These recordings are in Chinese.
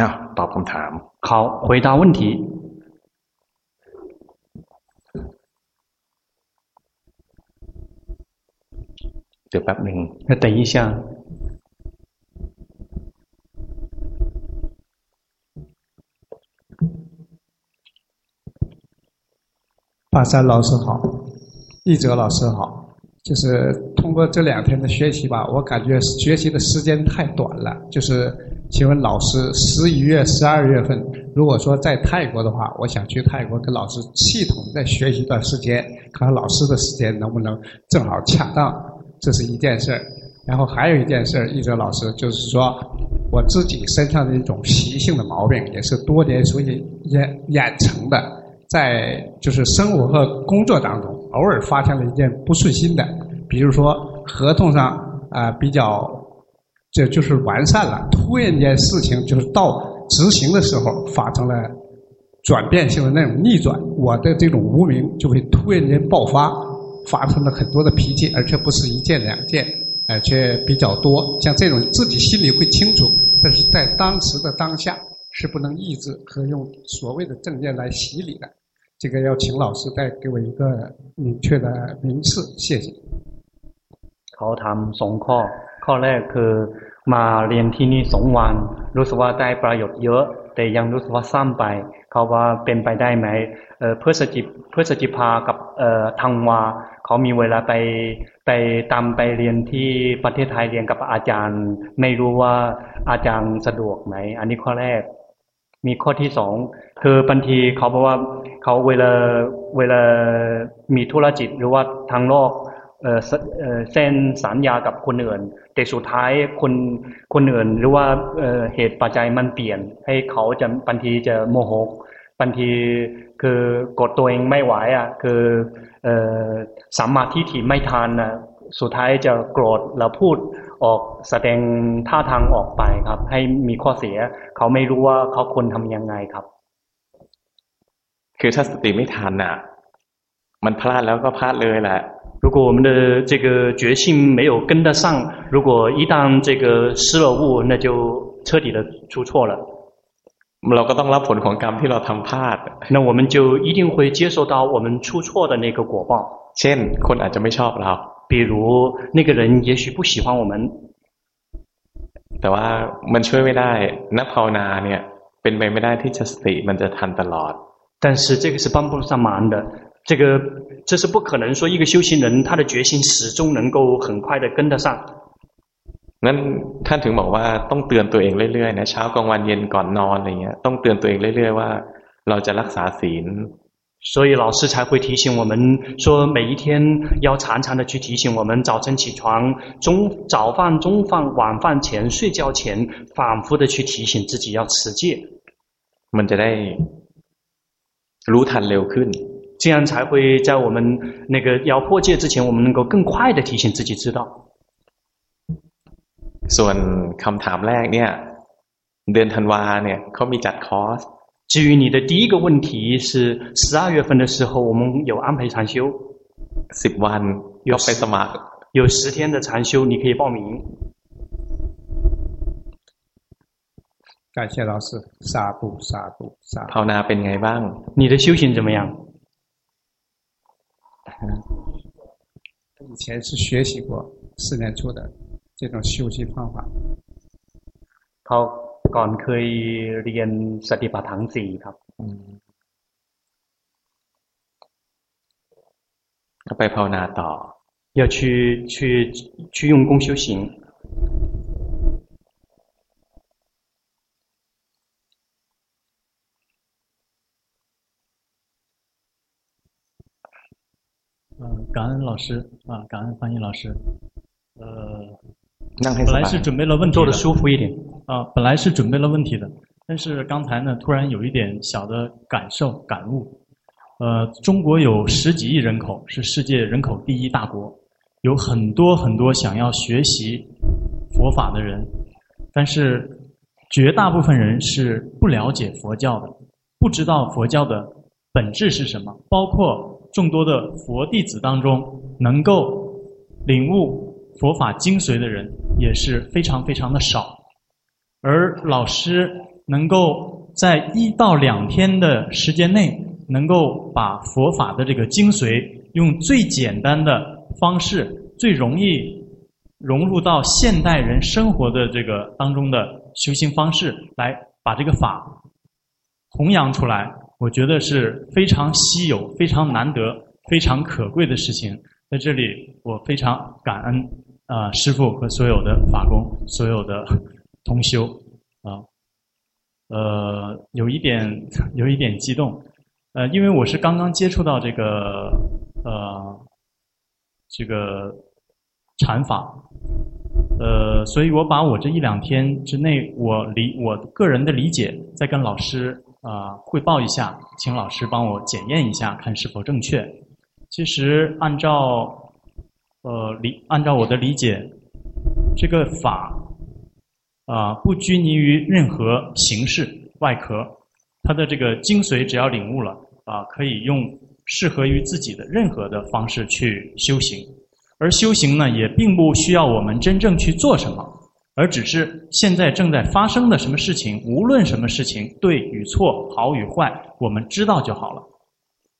อ้าวตอบคำถาม 好，回答问题。เดี๋ยวแป๊บหนึ่ง 那等一下。法山老师好，一哲老师好，就是通过这两天的学习吧，我感觉学习的时间太短了。就是， 请问老师，十一月、十二月份，如果说在泰国的话，我想去泰国跟老师系统再学习一段时间，看看老师的时间能不能正好恰当，这是一件事儿。然后还有一件事儿，一哲老师就是说，我自己身上的一种习性的毛病，也是多年所以养养成的。在就是生活和工作当中，偶尔发生了一件不顺心的，比如说合同上啊、比较，这就是完善了，突然间事情就是到执行的时候发生了转变性的那种逆转，我的这种无明就会突然间爆发，发生了很多的脾气，而且不是一件两件，而且比较多，像这种自己心里会清楚，但是在当时的当下是不能抑制和用所谓的正念来洗礼的。这个要请老师再给我一个明确的名次，谢谢。เขาถามสองข้อ ข้อแรกคือมาเรียนที่นี่สองวัน รู้สึกว่าได้ประโยชน์เยอะ แต่ยังรู้สึกว่าสั้นไป เขาว่าเป็นไปได้ไหมเเพื่อสจิเพื่อสจิพากับเอ่อทางวาเขามีเวลาไปไปตามไปเรียนที่ประเทศไทยเรียนกับอาจารย์ ไม่รู้ว่าอาจารย์สะดวกไหม อันนี้ข้อแรก มีข้อที่สองคือบางทีเขาบอกว่าเขาเวลาเวลามีธุรกิจหรือว่าทางโลกเอ่อเส้นสัญญากับคนอื่น แต่สุดท้ายคนคนอื่นหรือว่าเเหตุปัจจัยมันเปลี่ยน ให้เขาจะบางทีจะโมโหบางทีคือกดตัวเองไม่ไหวอะ คืออสัมมาทิฏฐิไม่ทันอะสุดท้ายจะโกรธแล้วพูดออกแสดงท่าทางออกไปครับ ให้มีข้อเสีย เขาไม่รู้ว่าเขาควรทำยังไงครับ คือถ้าสติไม่ทันอะ มันพลาดแล้วก็พลาดเลยแหละ 如果我们的这个觉性没有跟得上，如果一旦这个失了误，那就彻底的出错了。เราก็ต้องรับผลของกรรมที่เราทำพลาด那我们就一定会接受到我们出错的那个果报。เช่น คนอาจจะไม่ชอบเรา比如那个人也许不喜欢我们，แต่ว่ามันช่วยไม่ได้นักภาวนาเนี่ย เป็นไปไม่ได้ที่จะสติมันจะทันตลอด但是这个是帮不上忙的， 这个这是不可能说一个修行人他的决心始终能够很快的跟得上。งั้นท่านถึงบอกว่าต้องเตือนตัวเองเรื่อยๆนะเช้ากลางวันเย็นก่อนนอนอะไรเงี้ยต้องเตือนตัวเองเรื่อยๆว่าเราจะรักษาศีล。所以老师才会提醒我们说，每一天要常常的去提醒我们，早晨起床、中早饭、中饭、晚饭前、睡觉前，反复的去提醒自己要持戒。มันจะได้รู้ทันเร็วขึ้น 这样才会在我们那个要破戒之前，我们能够更快的提醒自己知道。ส่วนคำถามแรกเนี่ยเดือนธันวาเนี่ยเขามีจัดคอร์ส至于你的第一个问题是十二月份的时候，我们有安排禅修，十วัน有ไปสมัคร有十天的禅修，你可以报名。感谢老师，沙布沙布沙。ภาวนาเป็นไงบ้าง你的修行怎么样？ 以前是学习过四年初的这种修行方法。เขาก่อนเคยเรียนสติปัฏฐานสี่ครับก็ไปภาวนาต่อ要去去去用功修行。 嗯，感恩老师啊，感恩翻译老师。呃，本来是准备了问题的，坐得舒服一点啊，本来是准备了问题的，但是刚才呢，突然有一点小的感受感悟。呃，中国有十几亿人口，是世界人口第一大国，有很多很多想要学习佛法的人，但是绝大部分人是不了解佛教的，不知道佛教的本质是什么，包括。众多的佛弟子当中，能够领悟佛法精髓的人也是非常非常的少。而老师能够在一到两天的时间内，能够把佛法的这个精髓，用最简单的方式，最容易融入到现代人生活的这个当中的修行方式，来把这个法弘扬出来，我觉得是非常稀有、非常难得、非常可贵的事情。在这里，我非常感恩啊、师父和所有的法工、所有的同修啊，呃，有一点有一点激动，呃，因为我是刚刚接触到这个呃这个禅法，呃，所以我把我这一两天之内我理我个人的理解，再跟老师、呃、汇报一下，请老师帮我检验一下，看是否正确。其实按照，呃理按照我的理解，这个法啊、不拘泥于任何形式外壳，它的这个精髓只要领悟了啊、可以用适合于自己的任何的方式去修行。而修行呢，也并不需要我们真正去做什么，而只是现在正在发生的什么事情，无论什么事情对与错，好与坏，我们知道就好了，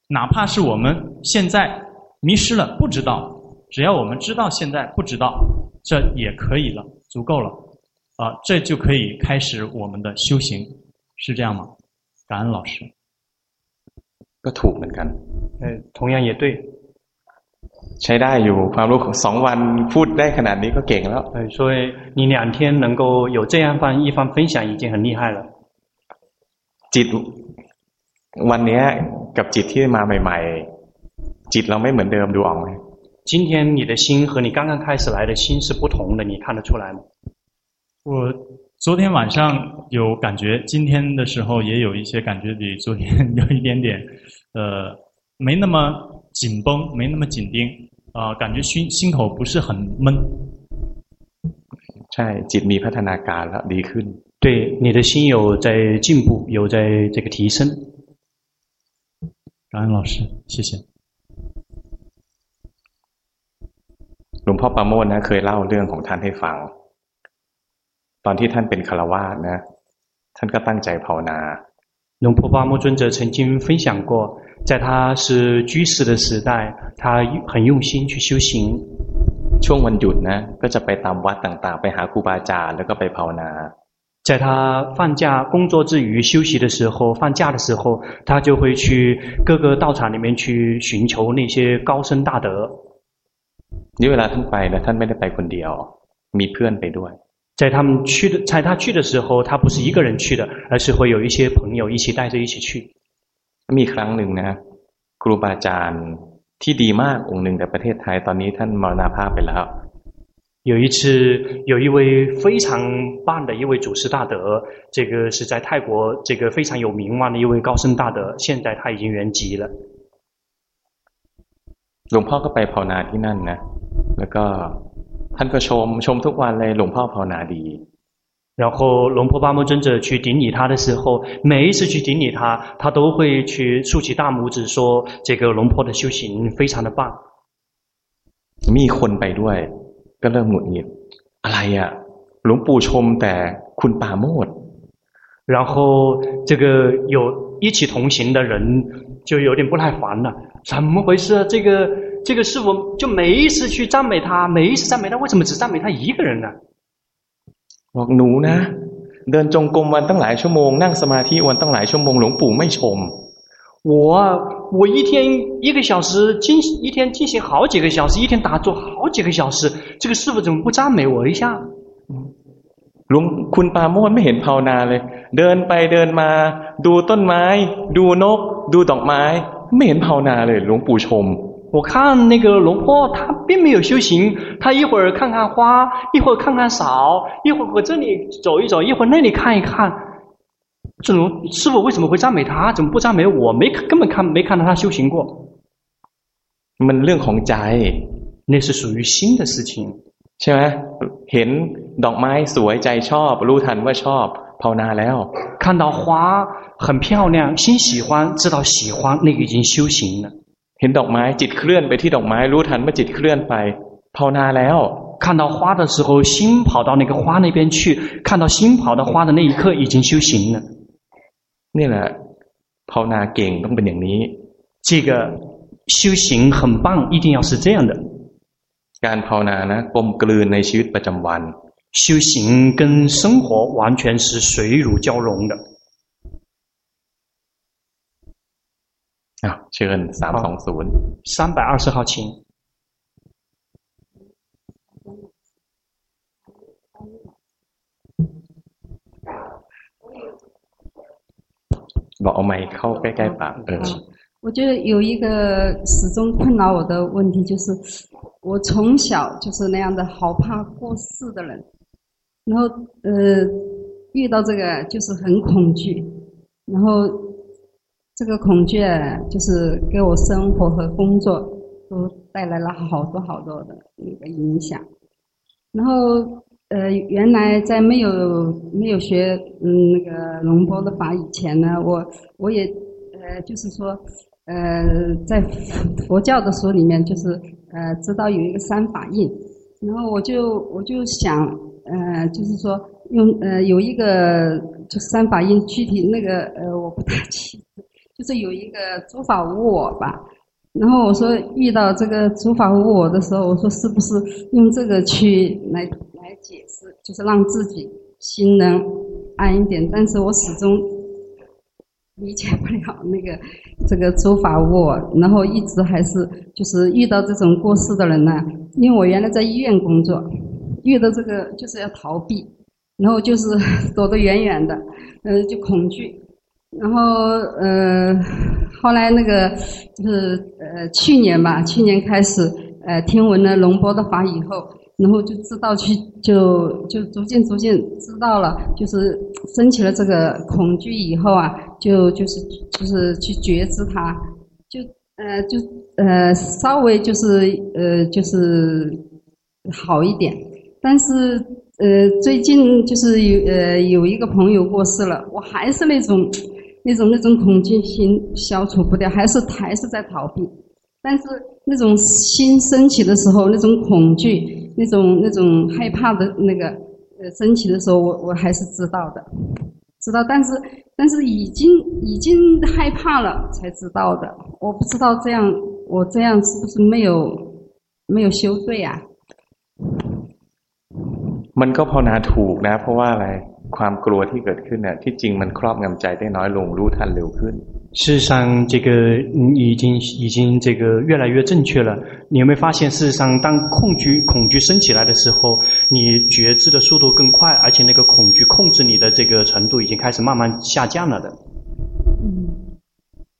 哪怕是我们现在迷失了，不知道，只要我们知道现在不知道。这也可以了，足够了。啊，这就可以开始我们的修行，是这样吗？感恩老师。个土门坎，呃，同样也对。 ใช้ได้อยู่ความรู้ของสองวันพูดได้ขนาดนี้ก็เก่งแล้ว呃，所以你两天能够有这样番一番分享，已经很厉害了。จิตวันนี้กับจิตที่มาใหม่ๆจิตเราไม่เหมือนเดิมดูออกไหม今天你的心和你刚刚开始来的心是不同的，你看得出来吗？我昨天晚上有感觉，今天的时候也有一些感觉，比昨天有一点点，呃，没那么 紧绷，没那么紧盯，啊、呃，感觉心心口不是很闷。ใช่จิตมีพัฒนาการแล้วดีขึ้น对，你的心有在进步，有在这个提升。感恩老师，谢谢。หลวงพ่อประโมทนะเคยเล่าเรื่องของท่านให้ฟัง ตอนที่ท่านเป็นคารวาสนะ ท่านก็ตั้งใจภาวนา หลวงพ่อปราโมท尊者曾经分享过，在他是居士的时代，他很用心去修行。ช่วงวันหยุดนะ ก็จะไปตามวัดต่างๆ ไปหาครูบาอาจารย์แล้วก็ไปภาวนา在他放假工作之余休息的时候，放假的时候，他就会去各个道场里面去寻求那些高僧大德。你为了他ไป了，他没得ไปคนเดียว，มีเพื่อนไปด้วย。 在他们去的，在他去的时候，他不是一个人去的，而是会有一些朋友一起带着一起去。มีครั้งหนึ่งนะครูบาอาจารย์ที่ดีมากองค์หนึ่งในประเทศไทยตอนนี้ท่านมรณภาพไปแล้ว有一次，有一位非常棒的一位祖师大德，这个是在泰国这个非常有名望的一位高僧大德，现在他已经圆寂了。หลวงพ่อก็ไปภาวนาที่นั่นนะแล้วก็ ท่านก็ชมชมทุกวันเลยหลวงพ่อภาวนาดี然后龙婆巴摩尊者去顶礼他的时候，每一次去顶礼他，他都会去竖起大拇指说：“这个龙婆的修行非常的棒。”มีคนไปด้วยก็เริ่มหงุดหงิดอะไรอ่ะหลวงปู่ชมแต่คุณปาโมด然后这个有一起同行的人就有点不耐烦了怎么回事啊这个 这个师父就每一次去赞美他每一次赞美他为什么只赞美他一个人呢บอกหนูนะเดินจงกรมวันตั้งหลายชั่วโมงนั่งสมาธิวันตั้งหลายชั่วโมงหลวงปู่ไม่ชม我我一天一个小时进一天进行好几个小时，一天打坐好几个小时，这个师父怎么不赞美我一下？หลวงคุณปาโมทไม่เห็นภาวนาเลยเดินไปเดินมาดูต้นไม้ดูนกดูดอกไม้ไม่เห็นภาวนาเลยหลวงปู่ชม 我看那个龙婆，他并没有修行，他一会儿看看花，一会儿看看草，一会儿和这里走一走，一会儿那里看一看。这种师父为什么会赞美他？怎么不赞美我？没根本看没看到他修行过。มันเรื่องของใจ那是属于心的事情，ใช่ไหมเห็นดอกไม้สวยใจชอบรู้ทันว่าชอบภาวนาแล้ว看到花很漂亮，心喜欢，知道喜欢，那个已经修行了。 เห็นดอกไม้จิตเคลื่อนไปที่ดอกไม้รู้ทันว่าจิตเคลื่อนไปภาวนาแล้ว 看到花的时候，心跑到那个花那边去，看到心跑到花的那一刻，已经修行了。นี่แหละภาวนาเก่งต้องเป็นอย่างนี้ 这个修行很棒，一定要是这样的。 การภาวนานะกลมกลืนในชีวิตประจำวัน 修行跟生活完全是水乳交融的。 อ้าวเชิญสามสองศูนย์ 三百二十号，请。 บอกเอาไม้เข้าใกล้ๆปากเออ 我觉得有一个始终困扰我的问题，就是我从小就是那样的好怕过世的人，然后呃遇到这个就是很恐惧，然后 这个恐惧就是给我生活和工作都带来了好多好多的那个影响，然后呃原来在没有没有学嗯那个龙波的法以前呢，我我也呃就是说。呃，在佛教的书里面，就是呃，知道有一个三法印，然后我就我就想，呃，就是说用呃有一个就三法印，具体那个呃我不大清楚，就是有一个诸法无我吧。然后我说遇到这个诸法无我的时候，我说是不是用这个去来来解释，就是让自己心能安一点？但是我始终。理解不了那个这个诸法无我，然后一直还是就是遇到这种过世的人呢，因为我原来在医院工作，遇到这个就是要逃避，然后就是 躲得远远的，呃，就恐惧，然后呃，后来那个就是呃去年吧，去年开始呃听闻了龙波的法以后。然后就知道去，就就逐渐逐渐知道了，就是升起了这个恐惧以后啊，就就是就是去觉知它，就呃就呃稍微就是呃就是好一点，但是呃最近就是有呃有一个朋友过世了，我还是那种那种那种恐惧心消除不掉，还是还是在逃避，但是那种心升起的时候，那种恐惧。那种那种害怕的那个呃升起的时候，我我还是知道的，知道，但是但是已经已经害怕了才知道的，我不知道这样我这样是不是没有没有修对啊？มันก็ภาวนาถูกนะเพราะว่าอะไร ความกลัวที่เกิดขึ้นเนี่ยที่จริงมันครอบงำใจได้น้อยลงรู้ทันเร็วขึ้น 事实上，这个已经已经这个越来越正确了。你有没有发现，事实上，当恐惧恐惧升起来的时候，你觉知的速度更快，而且那个恐惧控制你的这个程度已经开始慢慢下降了的。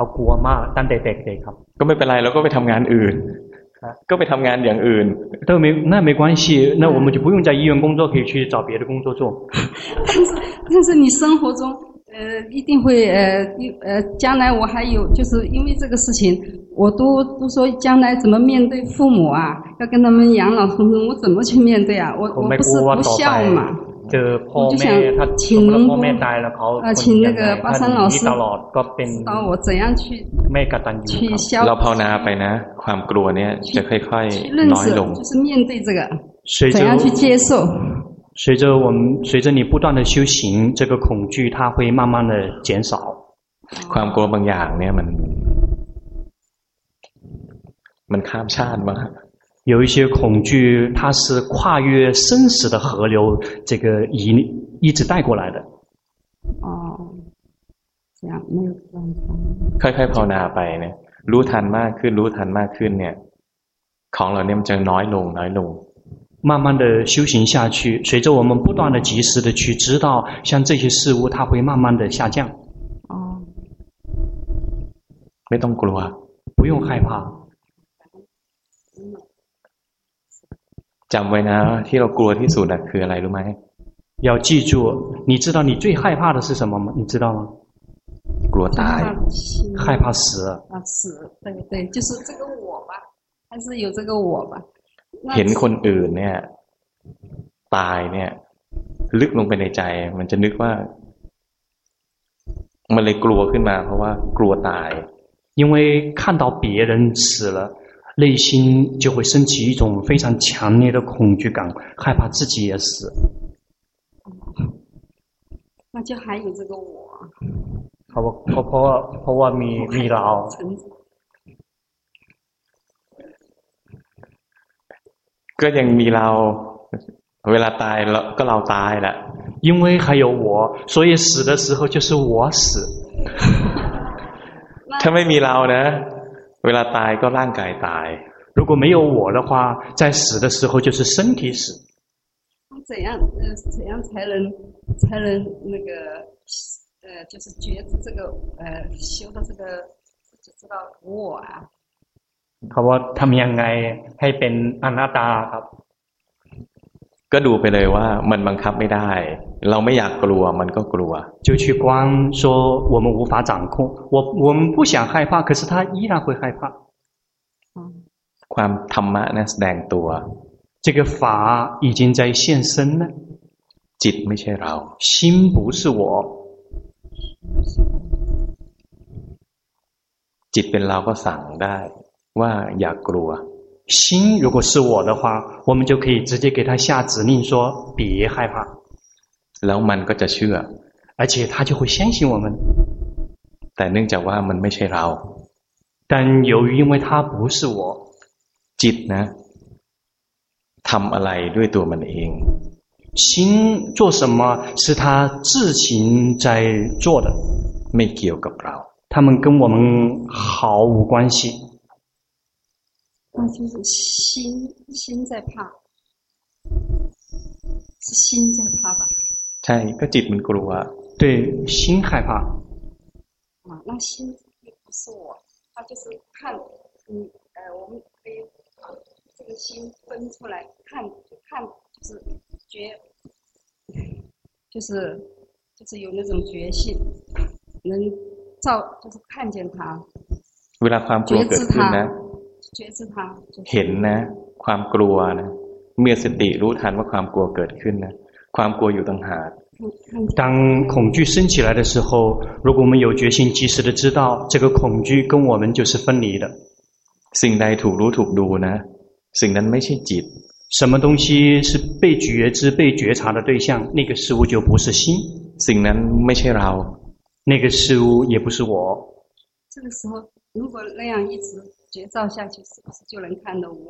เขากลัวมากตั้งแต่เด็กๆครับ ก็ไม่เป็นไรเราก็ไปทำงานอื่น ก็ไปทำงานอย่างอื่น 都没那没关系，那我们就不用在医院工作，可以去找别的工作做。但是但是你生活中，呃，一定会呃呃，将来我还有，就是因为这个事情，我都都说将来怎么面对父母啊，要跟他们养老送终，我怎么去面对啊？我我不是不孝嘛。 เจอพ่อแม่ถ้าพ่อแม่ตายแล้วเขาคนยังไงถ้าหนีตลอดก็เป็นไม่กตัญญูครับ เราภาวนาไปนะ ความกลัวเนี้ยจะค่อยๆน้อยลง就是面对这个怎样去接受随着我们随着你不断的修行这个恐惧它会慢慢的减少 ความกลัวบางอย่างเนี่ยมัน มันข้ามชาติมาก 有一些恐惧，它是跨越生死的河流，这个一一直带过来的。哦，这样没有办法。ค่อยๆภาวนาไปเนี่ยรู้ทันมากขึ้นรู้ทันมากขึ้นเนี่ยของเราเนี่ยมันจะน้อยลงน้อยลง慢慢的修行下去，随着我们不断的及时的去知道，像这些事物，它会慢慢的下降。哦，ไม่ต้องกลัว不用害怕。 จำไว้นะที่เรากลัวที่สุดอะคืออะไรรู้ไหม要记住，你知道你最害怕的是什么吗？你知道吗？กลัวตาย害怕死啊死对对就是这个我吧还是有这个我吧เห็นคนอื่นเนี่ยตายเนี่ยลึกลงไปในใจ มันจะนึกว่ามันเลยกลัวขึ้นมา เพราะว่ากลัวตาย因为看到别人死了， 内心就会升起一种非常强烈的恐惧感，害怕自己也死。那就还有这个我。好，婆婆婆婆咪咪老。ก็ยังมีเราเวลาตายเราก็เราตายแหละ因为还有我，所以死的时候就是我死。ถ้าไม่มีเรานะ เวลาตายก็ร่างกายตาย如果没有我的话，在死的时候就是身体死。怎样呃怎样才能才能那个呃就是觉知这个呃修到这个就知道我啊？เขาว่าทำยังไงให้เป็นอนัตตาครับ ก็ดูไปเลยว่ามันบังคับไม่ได้ เราไม่อยากกลัวมันก็กลัว就去观说我们无法掌控我我们不想害怕可是他依然会害怕ความธรรมะนะแสดงตัว这个法已经在现身了จิตไม่ใช่เรา心不是我จิตเป็นเราก็สั่งได้ ว่าอย่ากลัว 心如果是我的话，我们就可以直接给他下指令说别害怕，然后มันก็จะเชื่อ，而且他就会相信我们。แต่เนื่องจากว่ามันไม่ใช่เรา，但由于因为他不是我，จิตนะทำอะไรด้วยตัวมันเอง，心做什么是他自行在做的，ไม่เกี่ยวกับเรา，他们跟我们毫无关系。 那就是心心在怕，是心在怕吧？ใช่ก็จิตมันกลัว对心害怕啊，那心也不是我，他就是看，嗯，呃，我们可以把这个心分出来看，看就是觉，就是就是有那种觉性，能照就是看见他，เวลาความกลัว เกิดขึ้นนะเห็นนะ ความกลัวนะเมื่อสติรู้ทันว่าความกลัวเกิดขึ้นนะความกลัวอยู่ต่างหาก当恐惧升起来的时候，如果我们有决心，及时的知道这个恐惧跟我们就是分离的。สิ่งใดถูกรู้ถูกดูนะสิ่งนั้นไม่ใช่จิต什么东西是被觉知、被觉察的对象，那个事物就不是心。สิ่งนั้นไม่ใช่เรา那个事物也不是我。这个时候，如果那样一直。 觉照下去，是不是就能看到我？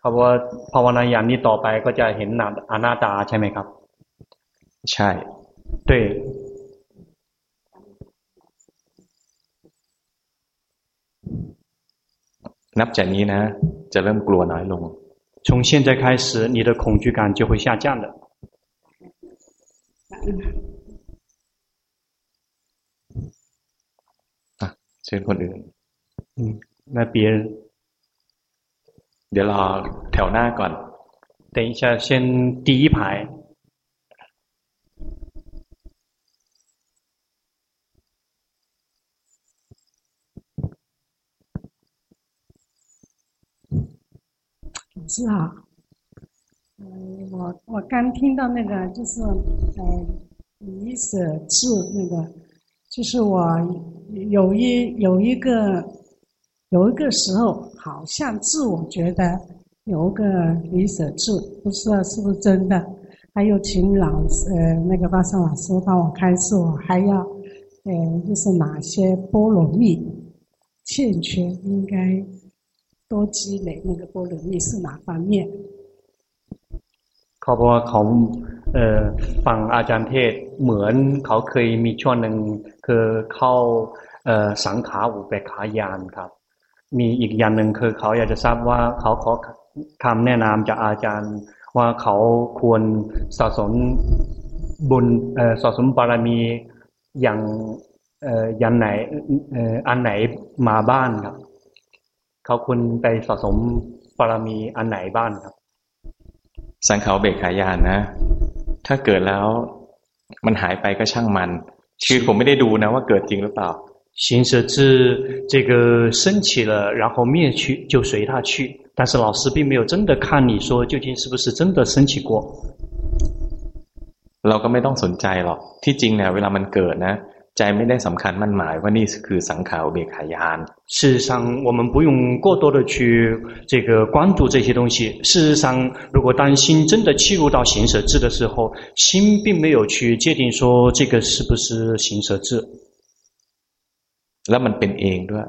เขาว่าภาวนาอย่างนี้ต่อไปก็จะเห็นอนาตาใช่ไหมครับใช่对นับจากนี้นะ จะเริ่มกลัวน้อยลง从现在开始你的恐惧感就会下降的เชิญคนอื่น 那别人เดี๋ยวรอแถวหน้าก่อน等一下先第一排老师好，嗯，我我刚听到那个就是呃离舍智那个，就是我有一有一个。 有一个时候，好像自我觉得有一个离舍智，不知道是不是真的。还有请老师，呃，那个巴桑老师帮我开示，我还要，呃，就是哪些波罗蜜欠缺，应该多积累。那个波罗蜜是哪方面？เขาบอกว่าเขาเอ่อฟังอาจารย์เทศเหมือนเขาเคยมีช่วงหนึ่งคือเข้าเอ่อสังขาอุเบกขายานครับ มีอีกอย่างหนึ่งคือเขาอยากจะทราบว่าเขาขอคำแนะนำจากอาจารย์ ว่าเขาควรสะสมบุญสะสมบารมีอย่างอย่างไหนอันไหนมาบ้านครับ เขาควรไปสะสมบารมีอันไหนบ้านครับ สังเขาเบกขายานนะ ถ้าเกิดแล้วมันหายไปก็ช่างมันคือผมไม่ได้ดูนะว่าเกิดจริงหรือเปล่า 行舍智这个升起了，然后灭去，就随它去。但是老师并没有真的看你说究竟是不是真的升起过。เราก็ไม่ต้องสนใจหรอกที่จริงเนี่ยเวลามันเกิดนะใจไม่ได้สำคัญมั่นหมายว่านี่คือสังขารเบกขายาน事实上，我们不用过多的去这个关注这些东西。事实上，如果当心真的契入到行舍智的时候，心并没有去界定说这个是不是行舍智。 แล้วมันเป็นเองด้วย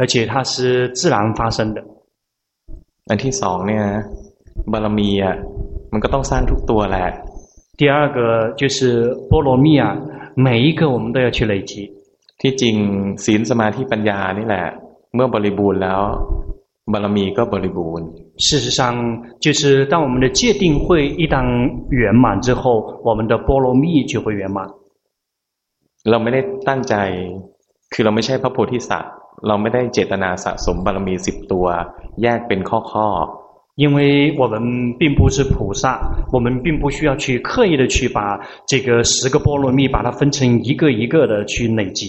而且它是自然发生的。อันที่สองเนี่ยบารมีอ่ะมันก็ต้องสร้างทุกตัวแหละ第二个就是波罗蜜啊，每一个我们都要去累积。ที่จริงศีลสมาธิปัญญานี่แหละ เมื่อบริบูรณ์แล้วบารมีก็บริบูรณ์事实上，就是当我们的戒定慧一旦圆满之后，我们的波罗蜜就会圆满。เราไม่ได้ตั้งใจ คือเราไม่ใช่พระโพธิสัตว์เราไม่ได้เจตนาสะสมบารมีสิบตัวแยกเป็นข้อข้อ因为我们并不是菩萨，我们并不需要去刻意的去把这个十个波罗蜜把它分成一个一个的去累积。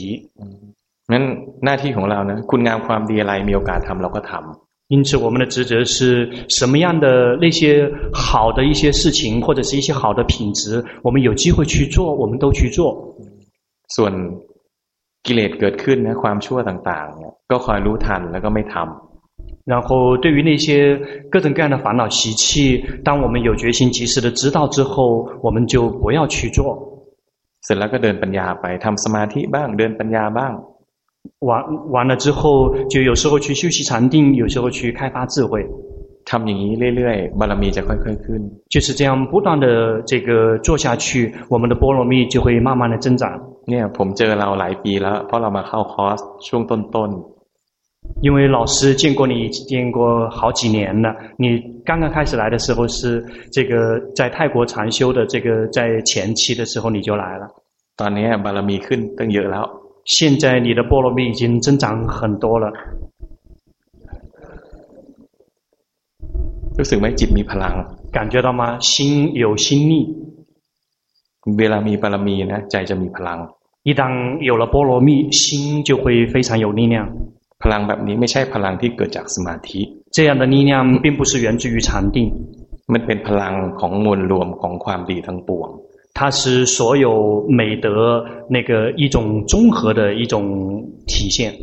งั้นหน้าที่ของเรา呢คุณงามความดีอะไรมีโอกาสทำเราก็ทำ因此，我们的职责是什么样的那些好的一些事情，或者是一些好的品质，我们有机会去做，我们都去做。ส่วน กิเลสเกิดขึ้นนะความชั่วต่างๆเนี่ยก็คอยรู้ทันแล้วก็ไม่ทำ然后，对于那些各种各样的烦恼习气，当我们有决心及时的知道之后，我们就不要去做。เสร็จแล้วก็เดินปัญญาไปทำสมาธิบ้างเดินปัญญาบ้าง完完了之后，就有时候去修习禅定，有时候去开发智慧。 ทำอย่างนี้เรื่อยๆบารมีจะค่อยๆขึ้น就是这样不断的这个做下去，我们的波罗蜜就会慢慢的增长。เนี่ยผมเจอเราหลายปีแล้วเพราะเรามาเข้าคอร์สช่วงต้นๆ因为老师见过你见过好几年了，你刚刚开始来的时候是这个在泰国禅修的，这个在前期的时候你就来了。ตอนนี้บารมีขึ้นตั้งเยอะแล้ว。现在你的波罗蜜已经增长很多了。 รู้สึกไหมจิตมีพลัง感觉到吗？心有心力。เวลามีบารมีนะใจจะมีพลัง。一旦有了波罗蜜，心就会非常有力量。พลังแบบนี้ไม่ใช่พลังที่เกิดจากสมาธิ这样的力量并不是源自于禅定มันเป็นพลังของมวลรวมของความดีทั้งปวง它是所有美德那个一种综合的一种体现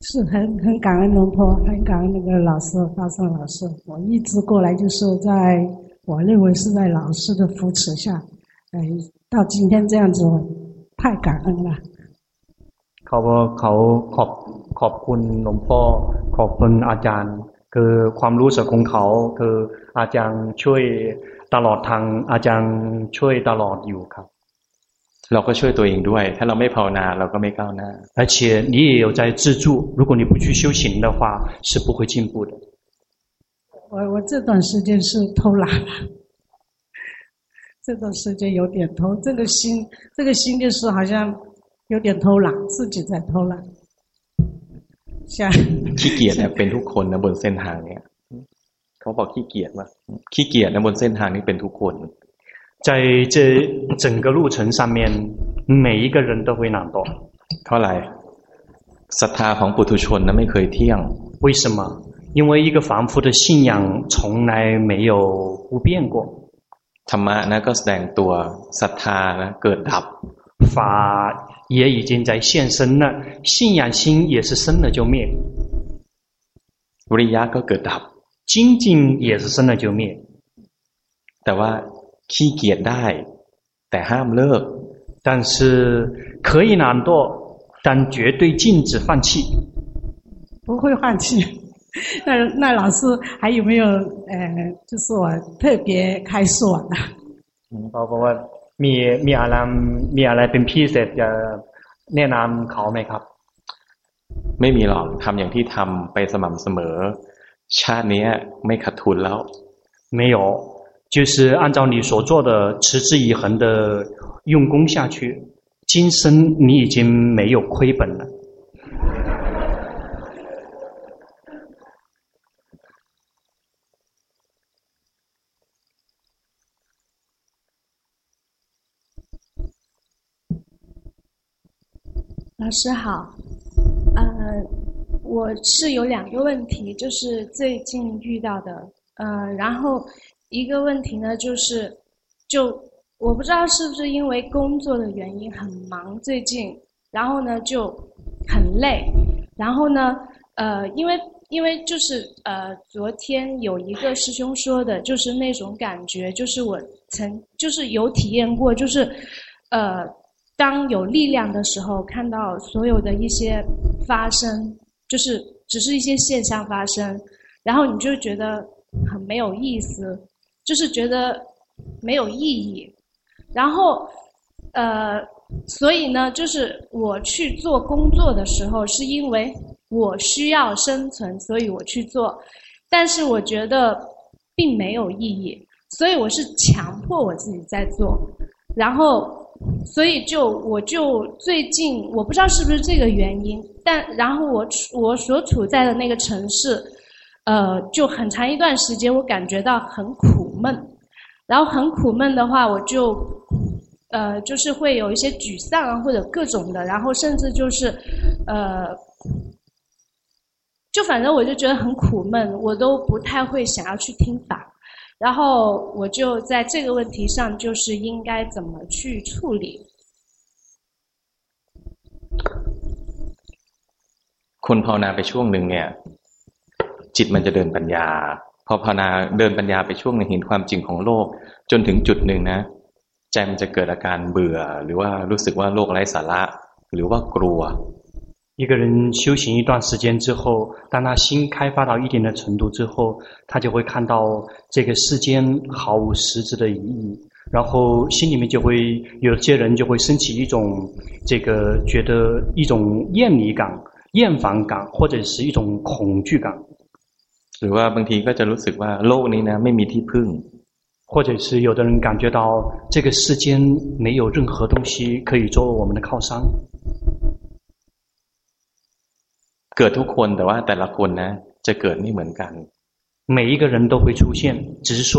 是很很感恩龙婆，很感恩那个老师法善老师。我一直过来就是在我认为是在老师的扶持下，哎，到今天这样子，太感恩了。เขาเขาขอบขอบคุณหลวงพ่อขอบคุณอาจารย์ คือความรู้สึกของเขาคืออาจารย์ช่วยตลอดทางอาจารย์ช่วยตลอดอยู่ครับ เราก็ช่วยตัวเองด้วย ถ้าเราไม่ภาวนาเราก็ไม่ก้าวหน้า而且你也有在自助如果你不去修行的话是不会进步的我我这段时间是偷懒了这段时间有点偷这个心这个心就是好像有点偷懒，自己在偷懒。ขี้เกียจเนี่ยเป็นทุกคนนะบนเส้นทางเนี่ยเขาบอกขี้เกียจว่าขี้เกียจนะบนเส้นทางนี้เป็นทุกคน 在这整个路程上面，每一个人都会懒惰。เพราะอะไรศรัทธาของปุถุชนนะไม่เคยเที่ยง为什么？因为一个凡夫的信仰从来没有不变过。ธรรมะนะก็แสดงตัวศรัทธานะเกิดดับ法也已经在现身了，信仰心也是生了就灭。วิริยะก็เกิดดับ精进也是生了就灭。แต่ว่า ขี้เกียจได้แต่ห้ามเลิก但是可以懒惰，但绝对禁止放弃。不会放弃。那那老师还有没有呃，就是我特别开示我的？嗯，包括我。มีมีอะไรมีอะไรเป็นพิเศษจะแนะนำเขาไหมครับ ไม่มีหรอกทำอย่างที่ทำไปสม่ำเสมอ ชาตินี้ไม่ขาดทุนแล้ว没有 就是按照你所做的持之以恒的用功下去，今生你已经没有亏本了。老师好，呃，我是有两个问题，就是最近遇到的，呃，然后。一个问题呢，就是就我不知道是不是因为工作的原因很忙，最近，然后呢就很累，然后呢，呃，因为因为就是呃，昨天有一个师兄说的，就是那种感觉，就是我曾就是有体验过，就是呃。当有力量的时候，看到所有的一些发生，就是只是一些现象发生，然后你就觉得很没有意思，就是觉得没有意义。然后，呃，所以呢，就是我去做工作的时候，是因为我需要生存，所以我去做，但是我觉得并没有意义，所以我是强迫我自己在做，然后。所以就我就最近我不知道是不是这个原因，但然后我处我所处在的那个城市，呃，就很长一段时间我感觉到很苦闷，然后很苦闷的话，我就呃就是会有一些沮丧啊或者各种的，然后甚至就是呃，就反正我就觉得很苦闷，我都不太会想要去听法。然后我就在这个问题上，就是应该怎么去处理。คนภาวนาไปช่วงหนึ่งเนี่ย จิตมันจะเดินปัญญา พอภาวนาเดินปัญญาไปช่วงหนึ่งเห็นความจริงของโลก จนถึงจุดหนึ่งนะ ใจมันจะเกิดอาการเบื่อ หรือว่ารู้สึกว่าโลกไร้สาระ หรือว่ากลัว一个人修行一段时间之后，当他心开发到一定的程度之后，他就会看到这个世间毫无实质的意义，然后心里面就会有些人就会升起一种这个觉得一种厌离感、厌烦感，或者是一种恐惧感。 หรือว่าบางทีก็จะรู้สึกว่าโลกนี้นะไม่มีที่พึ่ง，或者是有的人感觉到这个世间没有任何东西可以作为我们的靠山。เกิดทุกคนแต่ว่าแต่ละคนนะจะเกิดไม่เหมือนกัน每一个人都会出现只是说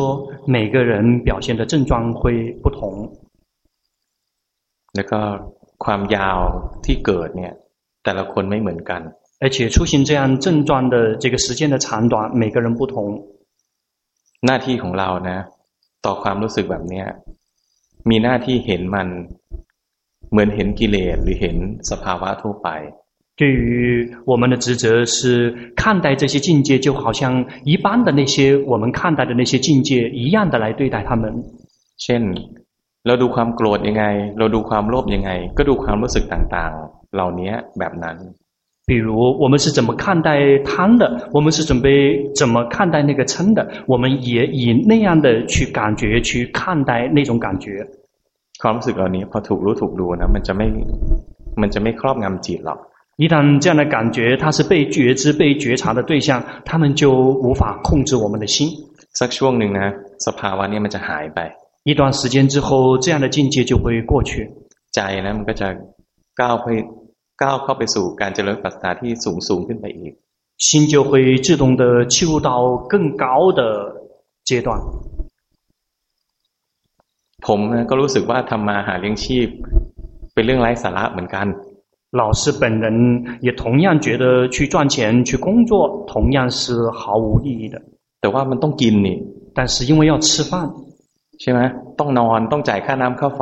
每个人表现的症状会不同แล้วก็ความยาวที่เกิดเนี่ยแต่ละคนไม่เหมือนกัน 而且出现这样症状的这个时间的长短每个人不同หน้าที่ของเรานะต่อความรู้สึกแบบเนี้ยมีหน้าที่เห็นมันเหมือนเห็นกิเลสหรือเห็นสภาวะทั่วไป对于我们的职责是看待这些境界，就好像一般的那些我们看待的那些境界一样的来对待他们。เช่นเราดูความโกรธยังไงเราดูความโลภยังไงก็ดูความรู้สึกต่างๆเหล่านี้แบบนั้น 比如我们是怎么看待贪的，我们是准备怎么看待那个嗔的，我们也以那样的去感觉去看待那种感觉。ความรู้สึกเหล่านี้พอถูกรู้ถูกดูนะมันจะไม่มันจะไม่ครอบงำจิตหรอก一旦这样的感觉，它是被觉知、被觉察的对象，他们就无法控制我们的心。สักช่วงหนึ่งนะสภาวะนี้มันจะหายไป一段时间之后，这样的境界就会过去。ใจนะมันก็จะก้าวไป ก้าวเข้าไปสู่การเจริญปัสสาวะที่สูงสูงขึ้นไปอีก心就会自动的切入到更高的阶段。ผมนะก็รู้สึกว่าทำมาหาเลี้ยงชีพเป็นเรื่องไร้สาระเหมือนกัน老师本人也同样觉得去赚钱、去工作同样是毫无意义的。แต่ว่ามันต้องกินนี่但是因为要吃饭，ใช่ไหมต้องนอนต้องจ่ายค่าน้ำค่าไฟ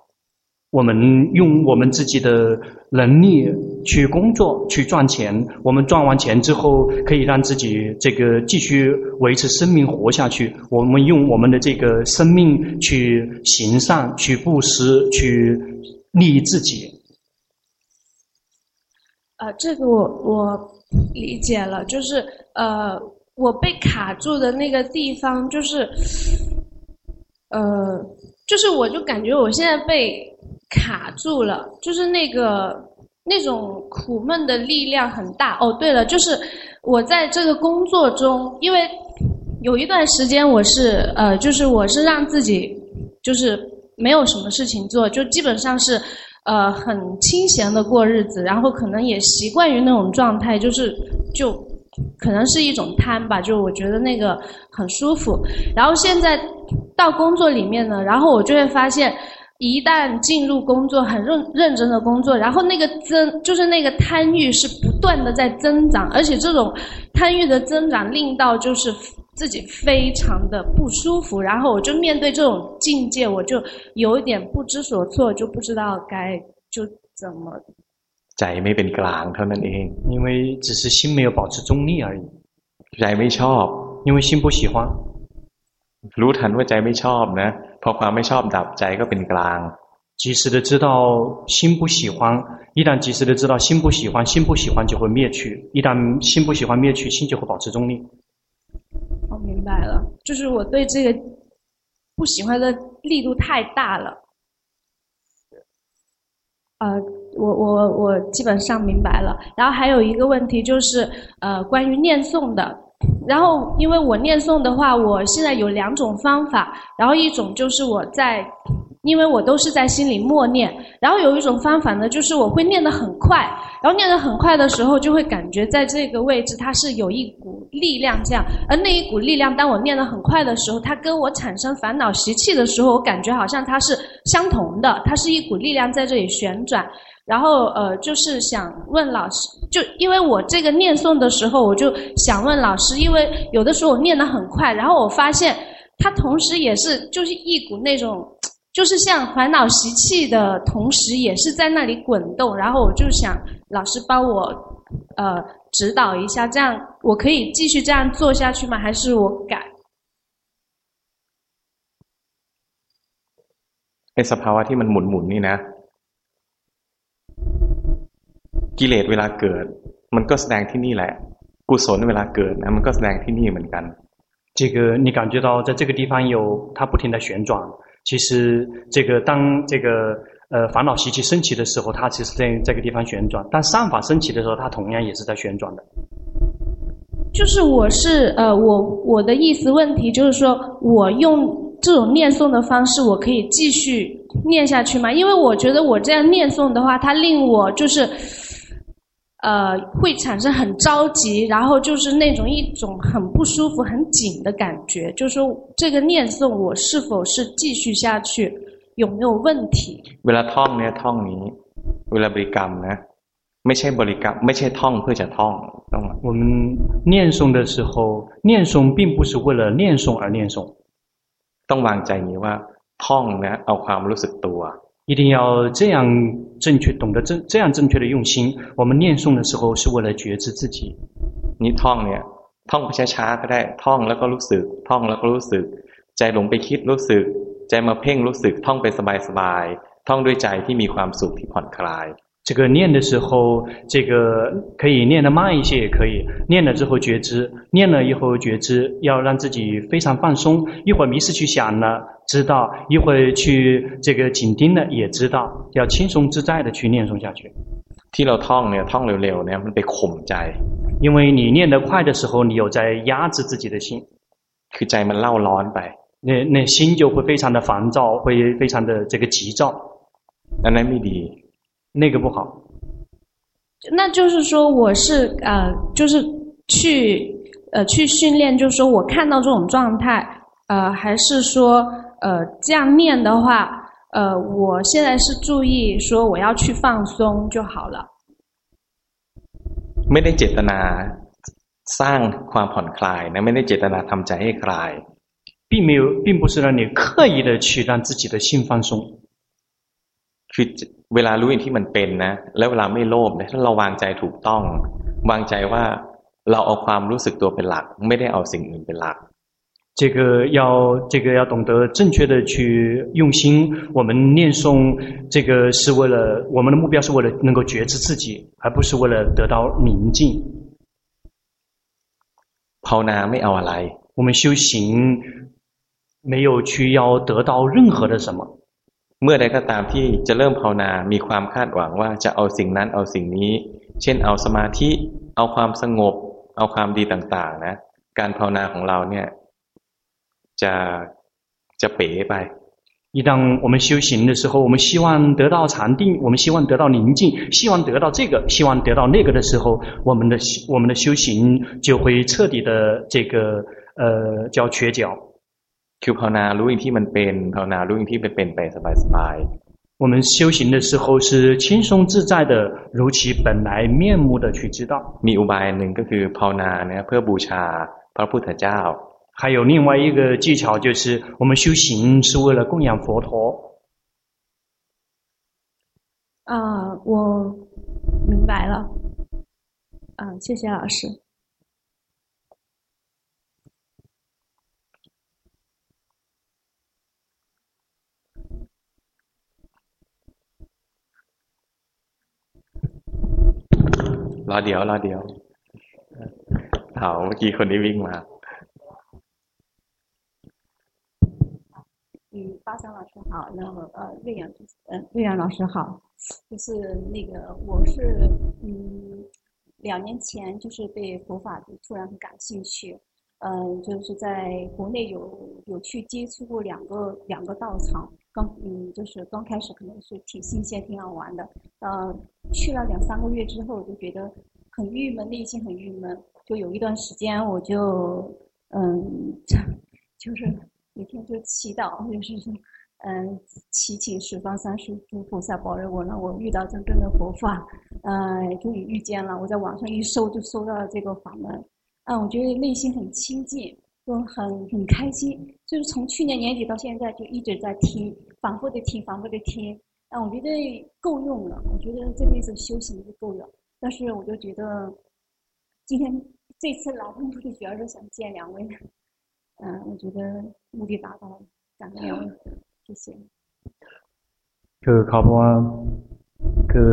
我们用我们自己的能力去工作，去赚钱。我们赚完钱之后，可以让自己这个继续维持生命活下去。我们用我们的这个生命去行善，去布施，去利益自己。呃，这个我我理解了，就是呃，我被卡住的那个地方，就是呃。就是，我就感觉我现在被卡住了，就是那个那种苦闷的力量很大。哦，对了，就是我在这个工作中，因为有一段时间我是呃，就是我是让自己就是没有什么事情做，就基本上是呃很清闲的过日子，然后可能也习惯于那种状态，就是就可能是一种贪吧，就我觉得那个很舒服。然后现在到工作里面呢，然后我就会发现。一旦进入工作，很认认真的工作，然后那个增就是那个贪欲是不断的在增长，而且这种贪欲的增长令到就是自己非常的不舒服，然后我就面对这种境界，我就有一点不知所措，就不知道该就怎么。ใจไม่เป็นกลางเท่านั้นเอง因为只是心没有保持中立而已ใจไม่ชอบ因为心不喜欢รู้ทันว่าใจไม่ชอบนะ พอความไม่ชอบดับใจก็เป็นกลาง及时的知道心不喜欢，一旦及时的知道心不喜欢，心不喜欢就会灭去。一旦心不喜欢灭去，心就会保持中立。我明白了，就是我对这个不喜欢的力度太大了。呃，我我我基本上明白了。然后还有一个问题就是，呃，关于念诵的。 然后，因为我念诵的话，我现在有两种方法。然后一种就是我在，因为我都是在心里默念。然后有一种方法呢，就是我会念得很快。然后念得很快的时候，就会感觉在这个位置它是有一股力量这样。而那一股力量，当我念得很快的时候，它跟我产生烦恼习气的时候，我感觉好像它是相同的。它是一股力量在这里旋转。然后呃，就是想问老师，就因为我这个念诵的时候，我就想问老师，因为有的时候我念得很快，然后我发现它同时也是就是一股那种，就是像烦恼习气的同时，也是在那里滚动。然后我就想老师帮我呃指导一下，这样我可以继续这样做下去吗？还是我改？ไอ้สภาวะที่มันหมุนหมุนนี่นะ กิเลสเวลาเกิดมันก็แสดงที่นี่แหละกุศลเวลาเกิดนะมันก็แสดงที่นี่เหมือนกัน这个你感觉到在这个地方有它不停的旋转，其实这个当这个呃烦恼习气升起的时候，它其实在这个地方旋转；但善法升起的时候，它同样也是在旋转的。就是我是呃我我的意思问题就是说我用这种念诵的方式，我可以继续念下去吗？因为我觉得我这样念诵的话，它令我就是。 呃，会产生很着急，然后就是那种一种很不舒服、很紧的感觉。就是说，这个念诵我是否是继续下去，有没有问题？เวลาท่องเนี่ยท่องนี้เวลาบริกรรมนะไม่ใช่บริกรรมไม่ใช่ท่องเพื่อจะท่องต้อง我们念诵的时候，念诵并不是为了念诵而念诵。ต้องวางใจนี้ว่าท่องนะเอาความรู้สึกตัว一定要这样 正确，懂得这这样正确的用心。我们念诵的时候是为了觉知自己。你ท่องเนี่ยท่องไปช้าๆก็ได้ท่องแล้วก็รู้สึกท่องแล้วก็รู้สึกใจหลงไปคิดรู้สึกใจมาเพ่งรู้สึกท่องไปสบายๆท่องด้วยใจที่มีความสุขที่ผ่อนคลาย 这个念的时候，这个可以念得慢一些，也可以念了之后觉知，念了以后觉知，要让自己非常放松。一会儿迷失去想了，知道；一会儿去这个紧盯了，也知道。要轻松自在的去念诵下去。ที่เราท่องเนี่ยท่องเร็วๆเนี่ยมันไปข่มใจ，因为你念得快的时候，你有在压制自己的心，คือใจมันเล่าร้อนไป，那那心就会非常的烦躁，会非常的这个急躁。อันนั้นไม่ดี。 那个不好，那就是说我是呃，就是去呃去训练，就是说我看到这种状态，呃，还是说呃这样念的话，呃，我现在是注意说我要去放松就好了。没ได้เจตนาสร้างความผ่อนคลายนะไม่ได้เจตนาทำใจให้คลาย，并没有，并不是让你刻意的去让自己的心放松。คือ เวลารู้อย่างที่มันเป็นนะแล้วเวลาไม่โลภเนี่ยถ้าเราวางใจถูกต้อง วางใจว่าเราเอาความรู้สึกตัวเป็นหลัก ไม่ได้เอาสิ่งอื่นเป็นหลัก这个要这个要懂得正确的去用心。我们念诵这个是为了我们的目标是为了能够觉知自己，而不是为了得到宁静。ภาวนาไม่เอาอะไร。我们修行没有去要得到任何的什么。 เมื่อใดก็ตามที่จะเริ่มภาวนา มีความคาดหวังว่าจะเอาสิ่งนั้นเอาสิ่งนี้ เช่นเอาสมาธิ เอาความสงบ เอาความดีต่างๆนะ การภาวนาของเราเนี่ย จะจะเป๋ไป 一旦我们修行的时候，我们希望得到禅定，我们希望得到宁静，希望得到这个，希望得到那个的时候，我们的我们的修行就会彻底的这个呃叫缺角。 คือภาวนารู้อย่างที่มันเป็นภาวนารู้อย่างที่เป็นเป็นไปสบายๆ我们修行的时候是轻松自在的，如其本来面目的去知道。มีอุบายหนึ่งก็คือภาวนาเนี่ยเพื่อบูชาพระพุทธเจ้า。还有另外一个技巧，就是我们修行是为了供养佛陀。啊，我明白了。啊，谢谢老师。 รอเดี๋ยวรอเดี๋ยว好เมื่อกี้คนนี้วิ่งมา嗯，巴桑老师好，然后呃，瑞阳就是呃，瑞阳老师好，就是那个我是嗯，两年前就是对佛法就突然很感兴趣，嗯、呃，就是在国内有有去接触过两个两个道场，刚嗯，就是刚开始可能是挺新鲜、挺好玩的，呃， 去了两三个月之后我就觉得很郁闷，内心很郁闷，就有一段时间我就嗯，就是。每天就祈祷，就是说嗯，祈请十方三世诸菩萨保佑我，让我遇到真正的佛法。嗯，终于遇见了。我在网上一搜就搜到了这个法门。嗯，我觉得内心很清净，就很很开心。就是从去年年底到现在，就一直在听，反复的听，反复的听。嗯，我觉得够用了。我觉得这辈子修行就够了。但是我就觉得，今天这次来目的主要是想见两位。嗯，我觉得目的达到了，感恩两位，谢谢。คือเขาบอกว่าคือ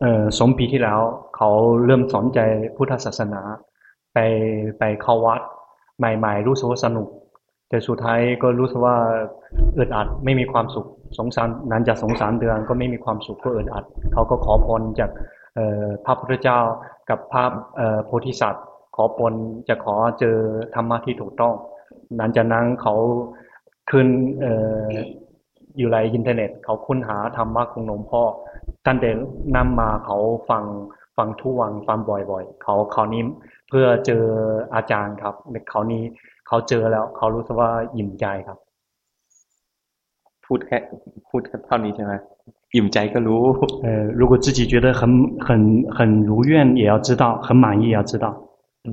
เอ่อสองปีที่แล้วเขาเริ่มสนใจพุทธศาสนา ไปไปเข้าวัดใหม่ๆรู้สึกว่าสนุก แต่สุดท้ายก็รู้สึกว่าอึดอัดไม่มีความสุข สงสารนันจะสงสารเดือนก็ไม่มีความสุขก็อึดอัดเขาก็ขอพรจากพระพุทธเจ้ากับพระโพธิสัตว์ ขอพรจะขอเจอธรรมะที่ถูกต้องหลังจากนั้นเขาขึ้นอยู่ในอินเทอร์เน็ต เขาค้นหาธรรมะของหลวงพ่อตั้งแต่นำมาเขาฟังฟังทุกวันฟังบ่อยๆ เขาเขานี้เพื่อเจออาจารย์ครับเขานี้เขาเจอแล้วเขารู้สึกว่าอิ่มใจครับ พูดแค่พูดแค่เท่านี้ใช่ไหมอิ่มใจก็รู้呃如果自己觉得很很很如愿也要知道很满意也要知道嗯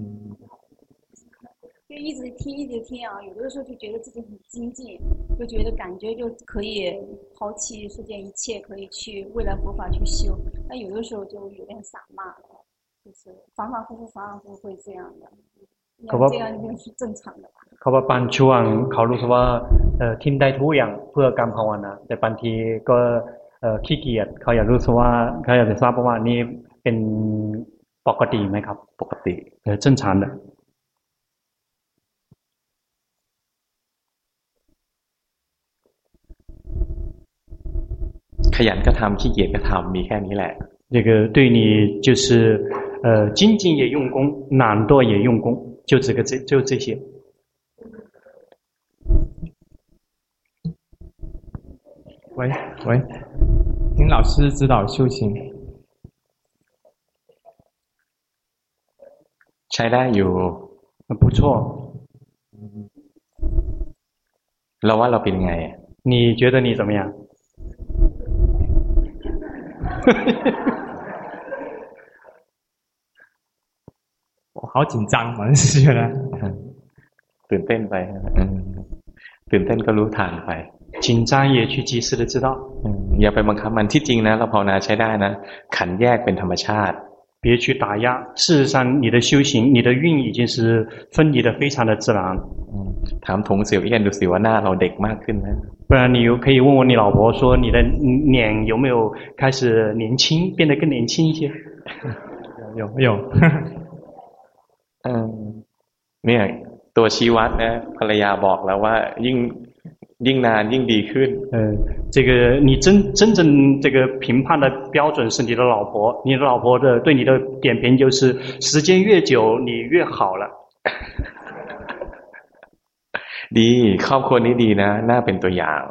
一直听，一直听啊！有的时候就觉得自己很精进，就觉得感觉就可以抛弃世间一切，可以去未来佛法去修。但有的时候就有点散漫了，就是反反复复，反反复复会这样的。这样就是正常的吧。 เขาว่าบางช่วงเขารู้สึกว่าเอ่อทิ้งได้ทุกอย่างเพื่อการภาวนาแต่บางทีก็เอ่อขี้เกียจเขาอยากรู้สึกว่าเขาอยากจะทราบว่านี่เป็นปกติไหมครับปกติเออ正常的ขยันก็ทำขี้เกียจก็ทำมีแค่นี้แหละ这个对你就是呃精进也用功懒惰也用功就这个这就这些 喂喂听老师指导修行ใช้ได้อยู่不错เราว่าเราเป็นไง你觉得你怎么样我好紧张，我是觉得ตื่นเต้นไปตื่นเต้นก็รู้ทันไป 紧张也去及时的知道อย่าไปบังคับมันที่จริงนะเราภาวนาใช้ได้นะขันแยกเป็นธรรมชาติ别去打压事实上你的修行你的运已经是分离的非常的自然ถามถงเสี่ยวเอี้ยนดูสิว่าหน้าเราเด็กมากขึ้นไหม不然你可以问问你老婆说你的脸有没有开始年轻变得更年轻一些有有嗯เนี่ยตัวชี้วัดนะภรรยาบอกแล้วว่ายิ่ง ยิ่งนานยิ่งดีขึ้น呃这个你真真正这个评判的标准是你的老婆你的老婆的对你的点评就是时间越久你越好了ดีครอบครัวนี้ดีนะน่าเป็นตัวอย่าง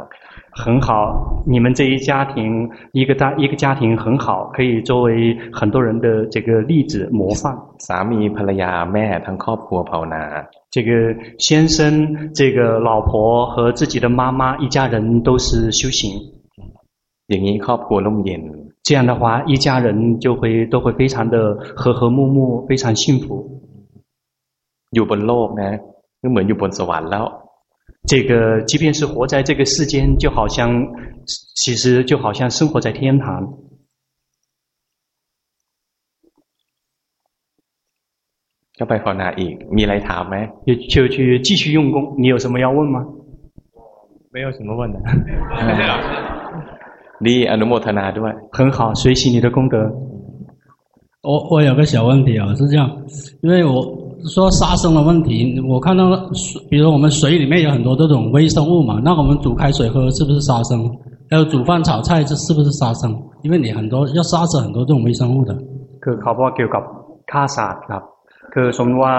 很好，你们这一家庭一个大一个家庭很好，可以作为很多人的这个例子模范。สามีภรรยาแม่ทั้งครอบครัวภาวนา。这个先生、这个老婆和自己的妈妈一家人都是修行。อย่างนี้ครอบครัวร่มเย็น。这样的话，一家人就会都会非常的和和睦睦，非常幸福。อยู่บนโลกนะก็เหมือนอยู่บนสวรรค์แล้ว。 这个即便是活在这个世间，就好像其实就好像生活在天堂。就ไปภาวนาอีก，มีอะไรถามไหม？就去继续用功，你有什么要问吗？没有什么问的。ดีอนุโมทนาด้วย。很好，随喜你的功德。我我有个小问题啊，是这样，因为我。 说杀生的问题，我看到水，比如我们水里面有很多这种微生物嘛，那我们煮开水喝是不是杀生？还有煮饭炒菜这是不是杀生？因为你很多要杀死很多这种微生物的。คือเขาบอกเกี่ยวกับฆ่าสัตว์ครับคือสมมติว่า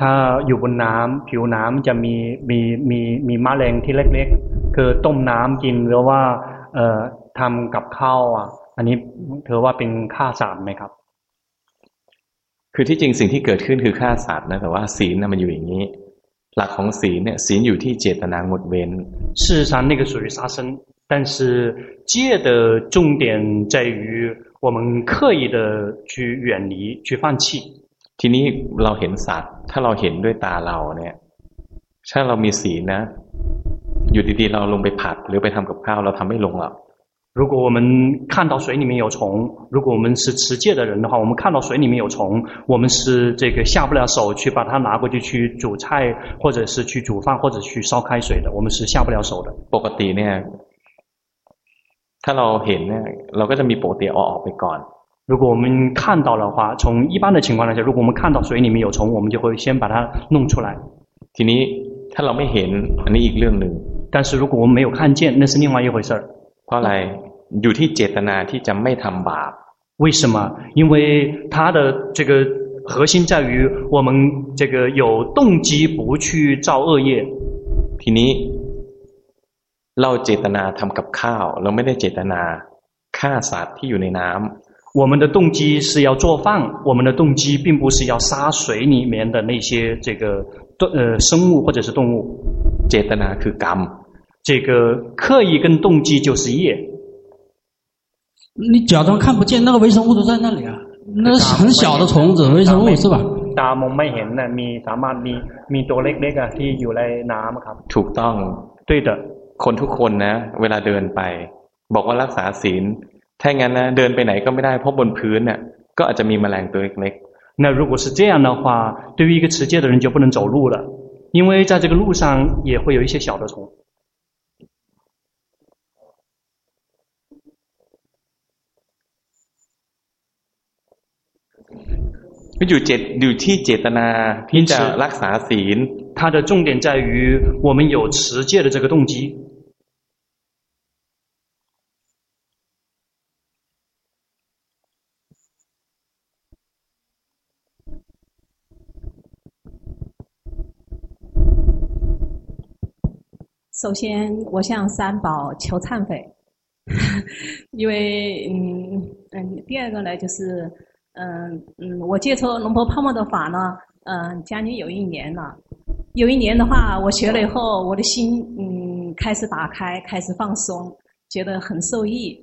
ถ้าอยู่บนน้ำผิวน้ำจะมีมีมีมีแมลงที่เล็กๆคือต้มน้ำกินหรือว่าเอ่อทำกับข้าวอ่ะอันนี้ถือว่าเป็นฆ่าสัตว์ไหมครับ คือที่จริงสิ่งที่เกิดขึ้นคือฆ่าสัตว์นะแต่ว่าศีลนะมันอยู่อย่างนี้ หลักของศีลเนี่ยศีลอยู่ที่เจตนางดเว้น事实上那个属于杀生但是戒的重点在于我们刻意的去远离去放弃ทีนี้เราเห็นสัตว์ ถ้าเราเห็นด้วยตาเราเนี่ยถ้าเรามีศีลนะ อยู่ดีๆเราลงไปผัดหรือไปทำกับข้าวเราทำไม่ลงหรอก 如果我们看到水里面有虫，如果我们是持戒的人的话，我们看到水里面有虫，我们是这个下不了手去把它拿过去去煮菜，或者是去煮饭，或者去烧开水的，我们是下不了手的。ปกติเนี่ยถ้าเราเห็นเนี่ยเราก็จะมีปกติเอาออกไปก่อน。如果我们看到的话，从一般的情况来讲，如果我们看到水里面有虫，我们就会先把它弄出来。ทีนี้ถ้าเราไม่เห็นอันนี้อีกเรื่องหนึ่ง。但是如果我们没有看见，那是另外一回事儿。 เพราะอะไรอยู่ที่เจตนาที่จะไม่ทำบาป为什么？因为它的这个核心在于我们这个有动机不去造恶业。ทีนี้เราเจตนาทำกับข้าวเราไม่ได้เจตนาฆ่าสัตว์ที่อยู่ในน้ำ我们的动机是要做饭，我们的动机并不是要杀水里面的那些这个动呃生物或者是动物。เจตนาคือกรรม 这个刻意跟动机就是业，你假装看不见那个微生物都在那里啊，那是很小的虫子微生物是吧？ตามองไม่เห็นนะมีสามารถมีมีตัวเล็กๆที่อยู่ในน้ำครับถูกต้อง对的คนทุกคนนะเวลาเดินไป บอกว่ารักษาศีลถ้างั้นนะเดินไปไหนก็ไม่ได้เพราะบนพื้นเนี่ยก็อาจจะมีแมลงตัวเล็กๆ那如果是这样的话，对于一个持戒的人就不能走路了，因为在这个路上也会有一些小的虫。 อยู่เจตอยู่ที่เจตนาที่จะรักษาศีล它的重点在于我们有持戒的这个动机。首先，我向三宝求忏悔，因为嗯嗯，第二个呢就是。 嗯嗯，我接触龙婆泡沫的法呢，嗯，将近有一年了。有一年的话，我学了以后，我的心嗯开始打开，开始放松，觉得很受益。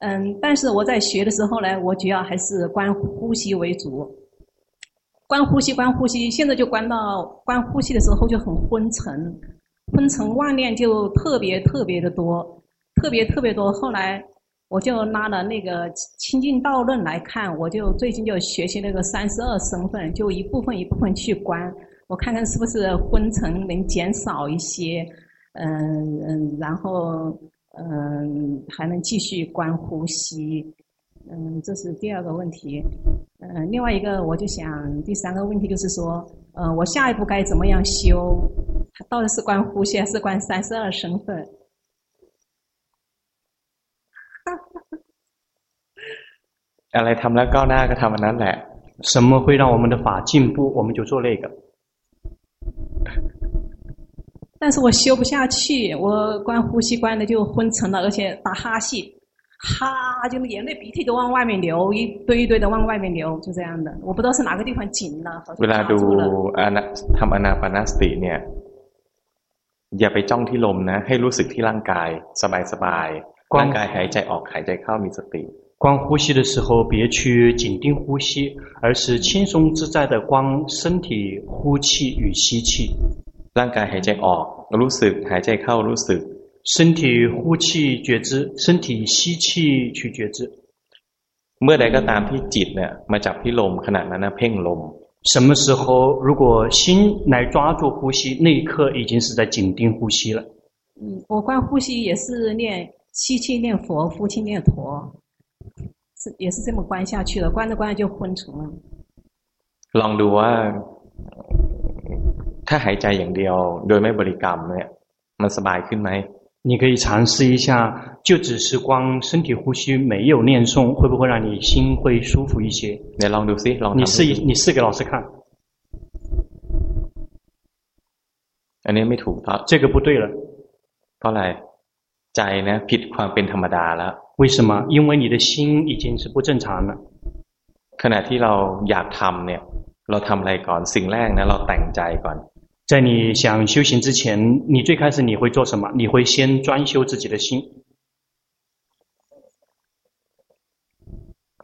嗯，但是我在学的时候呢，我主要还是观呼吸为主。观呼吸，观呼吸，现在就观到观呼吸的时候就很昏沉，昏沉妄念就特别特别的多，特别特别多。后来。我就拿了那个《清净道论》来看，我就最近就学习那个三十二身份，就一部分一部分去观，我看看是不是昏沉能减少一些，嗯嗯，然后嗯还能继续观呼吸，嗯，这是第二个问题，嗯，另外一个我就想第三个问题就是说，呃，我下一步该怎么样修？到底是观呼吸还是观三十二身份？อะไรทำแล้วก้าวหน้าก็ทำอันนั้นแหละ什么会让我们的法进步，我们就做那个。 但是我修不下去，我关呼吸关的就昏沉了，而且打哈欠，哈，就眼泪鼻涕都往外面流，一堆一堆的往外面流，就这样的。我不知道是哪个地方紧了，好 เว 像 ลา 卡 ดู 住了。 อานาทำอนาปานสติเนี่ย อย่าไปจ้องที่ลมนะ ให้รู้สึกที่ร่างกาย สบายๆร่างกายหายใจออกหายใจเข้ามีสติ 观呼吸的时候，别去紧盯呼吸，而是轻松自在的观身体呼气与吸气。 ร่างกายหายใจออก รู้สึกหายใจเข้ารู้สึก 身体呼气觉知，身体吸气去觉知。 เมื่อใดก็ตามที่จิตเนี่ยมาจับที่ลมขณะนั้นนะเพ่งลม 什么时候如果心来抓住呼吸，那一刻已经是在紧盯呼吸了。嗯，我观呼吸也是念吸气念佛，呼气念陀， 是也是这么观下去的，观着观着就昏沉了。 ลองดูว่า ถ้าหายใจอย่างเดียว โดยไม่บริกรรมเนี่ย มันสบายขึ้นไหม 你可以尝试一下，就只是光身体呼吸，没有念诵，会不会让你心会舒服一些？ เดี๋ยวลองดูซิลอง 你 ทำ 试 ดู 一， ซิ 你试给老师看， อันนี้ไม่ถูกต้อง 这个不对了。 เพราะอะไร ใจนะผิดความเป็นธรรมดาแล้ว 为什么？因为你的心已经是不正常了。 ขณะที่เราอยากทำเนี่ย เราทำอะไรก่อนสิ่งแรกนะเราแต่งใจก่อน 在你想修行之前，你最开始你会做什么？你会先专修自己的心，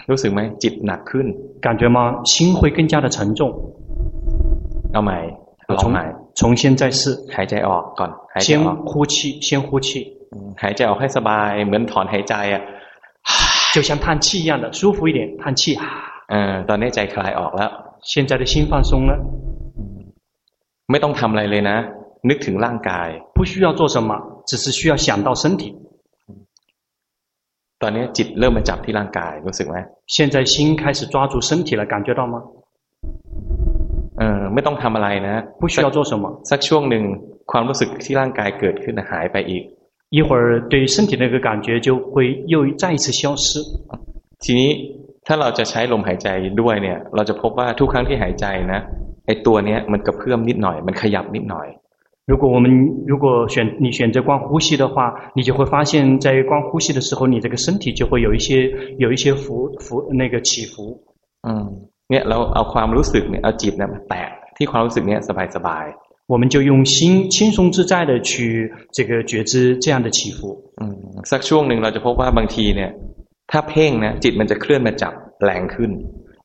รู้สึกไหมจิตหนักขึ้น 感觉吗？心会更加的沉重。 เอาใหม่ลอง 重 ใหม่ 重新再试， หายใจออกก่อน หายใจ 先 ออก 呼气，先呼气， หายใจออกให้สบาย เหมือนถอนหายใจอ่ะ 就像叹气一样的舒服一点，叹气。 เออตอนนี้ใจคลายออกแล้ว 现在的心放松了， ไม่ต้องทำอะไรเลยนะ นึกถึงร่างกาย 不需要做什么，只是需要想到身体。 ตอนนี้จิตเริ่มมาจับที่ร่างกายรู้สึกไหม 现在心开始抓住身体了，感觉到吗？ เออไม่ต้องทำอะไรนะ 不需要做什么， สักช่วงหนึ่งความรู้สึกที่ร่างกายเกิดขึ้นหายไปอีก 一会儿对身体那个感觉就会又再一次消失。 ทีนี้ถ้าเราจะใช้ลมหายใจด้วยเนี่ย เราจะพบว่าทุกครั้งที่หายใจนะไอตัวเนี้ยมันกระเพื่อมนิดหน่อย มันขยับนิดหน่อย 如果我们如果选你选择观呼吸的话，你就会发现，在观呼吸的时候，你这个身体就会有一些有一些浮浮那个起伏。 อืมเนี่ยเราเอาความรู้สึกเนี่ยเอาจิตเนี่ยมาแตะที่ความรู้สึกเนี้ยสบาย 我们就用心轻松自在的去这个觉知这样的起伏。 ๆอืมสักช่วงหนึ่งเราจะพบว่าบางทีเนี่ย ถ้าเพ่งนะจิตมันจะเคลื่อนมาจับแรงขึ้น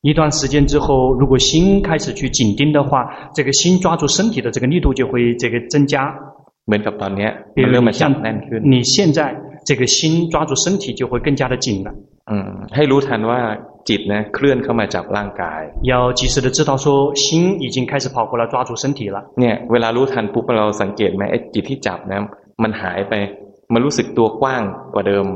一段时间之后，如果心开始去紧盯的话，这个心抓住身体的这个力度就会这个增加。 เหมือนกับตอนเนี้ย 比 มัน 如 เริ่ม 你 มาจับ 像 แน่นขึ้น 你现在这个心抓住身体就会更加的紧了。 อืมให้รู้ทันว่า จิตนะเคลื่อนเข้ามาจับร่างกาย 要及时的知道说，心已经开始跑过来抓住身体了。 เนี่ยเวลารู้ทันปุ๊บเราสังเกตไหมไอ้จิตที่จับนะมันหายไปมันรู้สึกตัวกว้างกว่าเดิม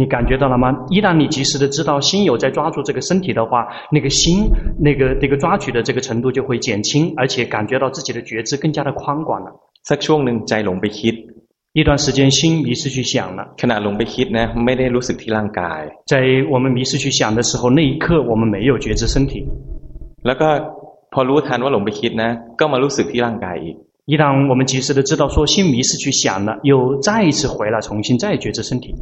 你感觉到了吗？一旦你及时的知道心有在抓住这个身体的话，那个心那个那个抓取的这个程度就会减轻，而且感觉到自己的觉知更加的宽广了。 สักช่วงหนึ่งใจหลงไปคิด 一段时间心迷失去想了， ขณะหลงไปคิดนะไม่ได้รู้สึกที่ร่างกาย 在我们迷失去想的时候，那一刻我们没有觉知身体。 แล้วก็พอรู้ทันว่าหลงไปคิดนะ ก็มารู้สึกที่ร่างกายอีก 一旦我们及时的知道说心迷失去想了，又再一次回来重新再觉知身体。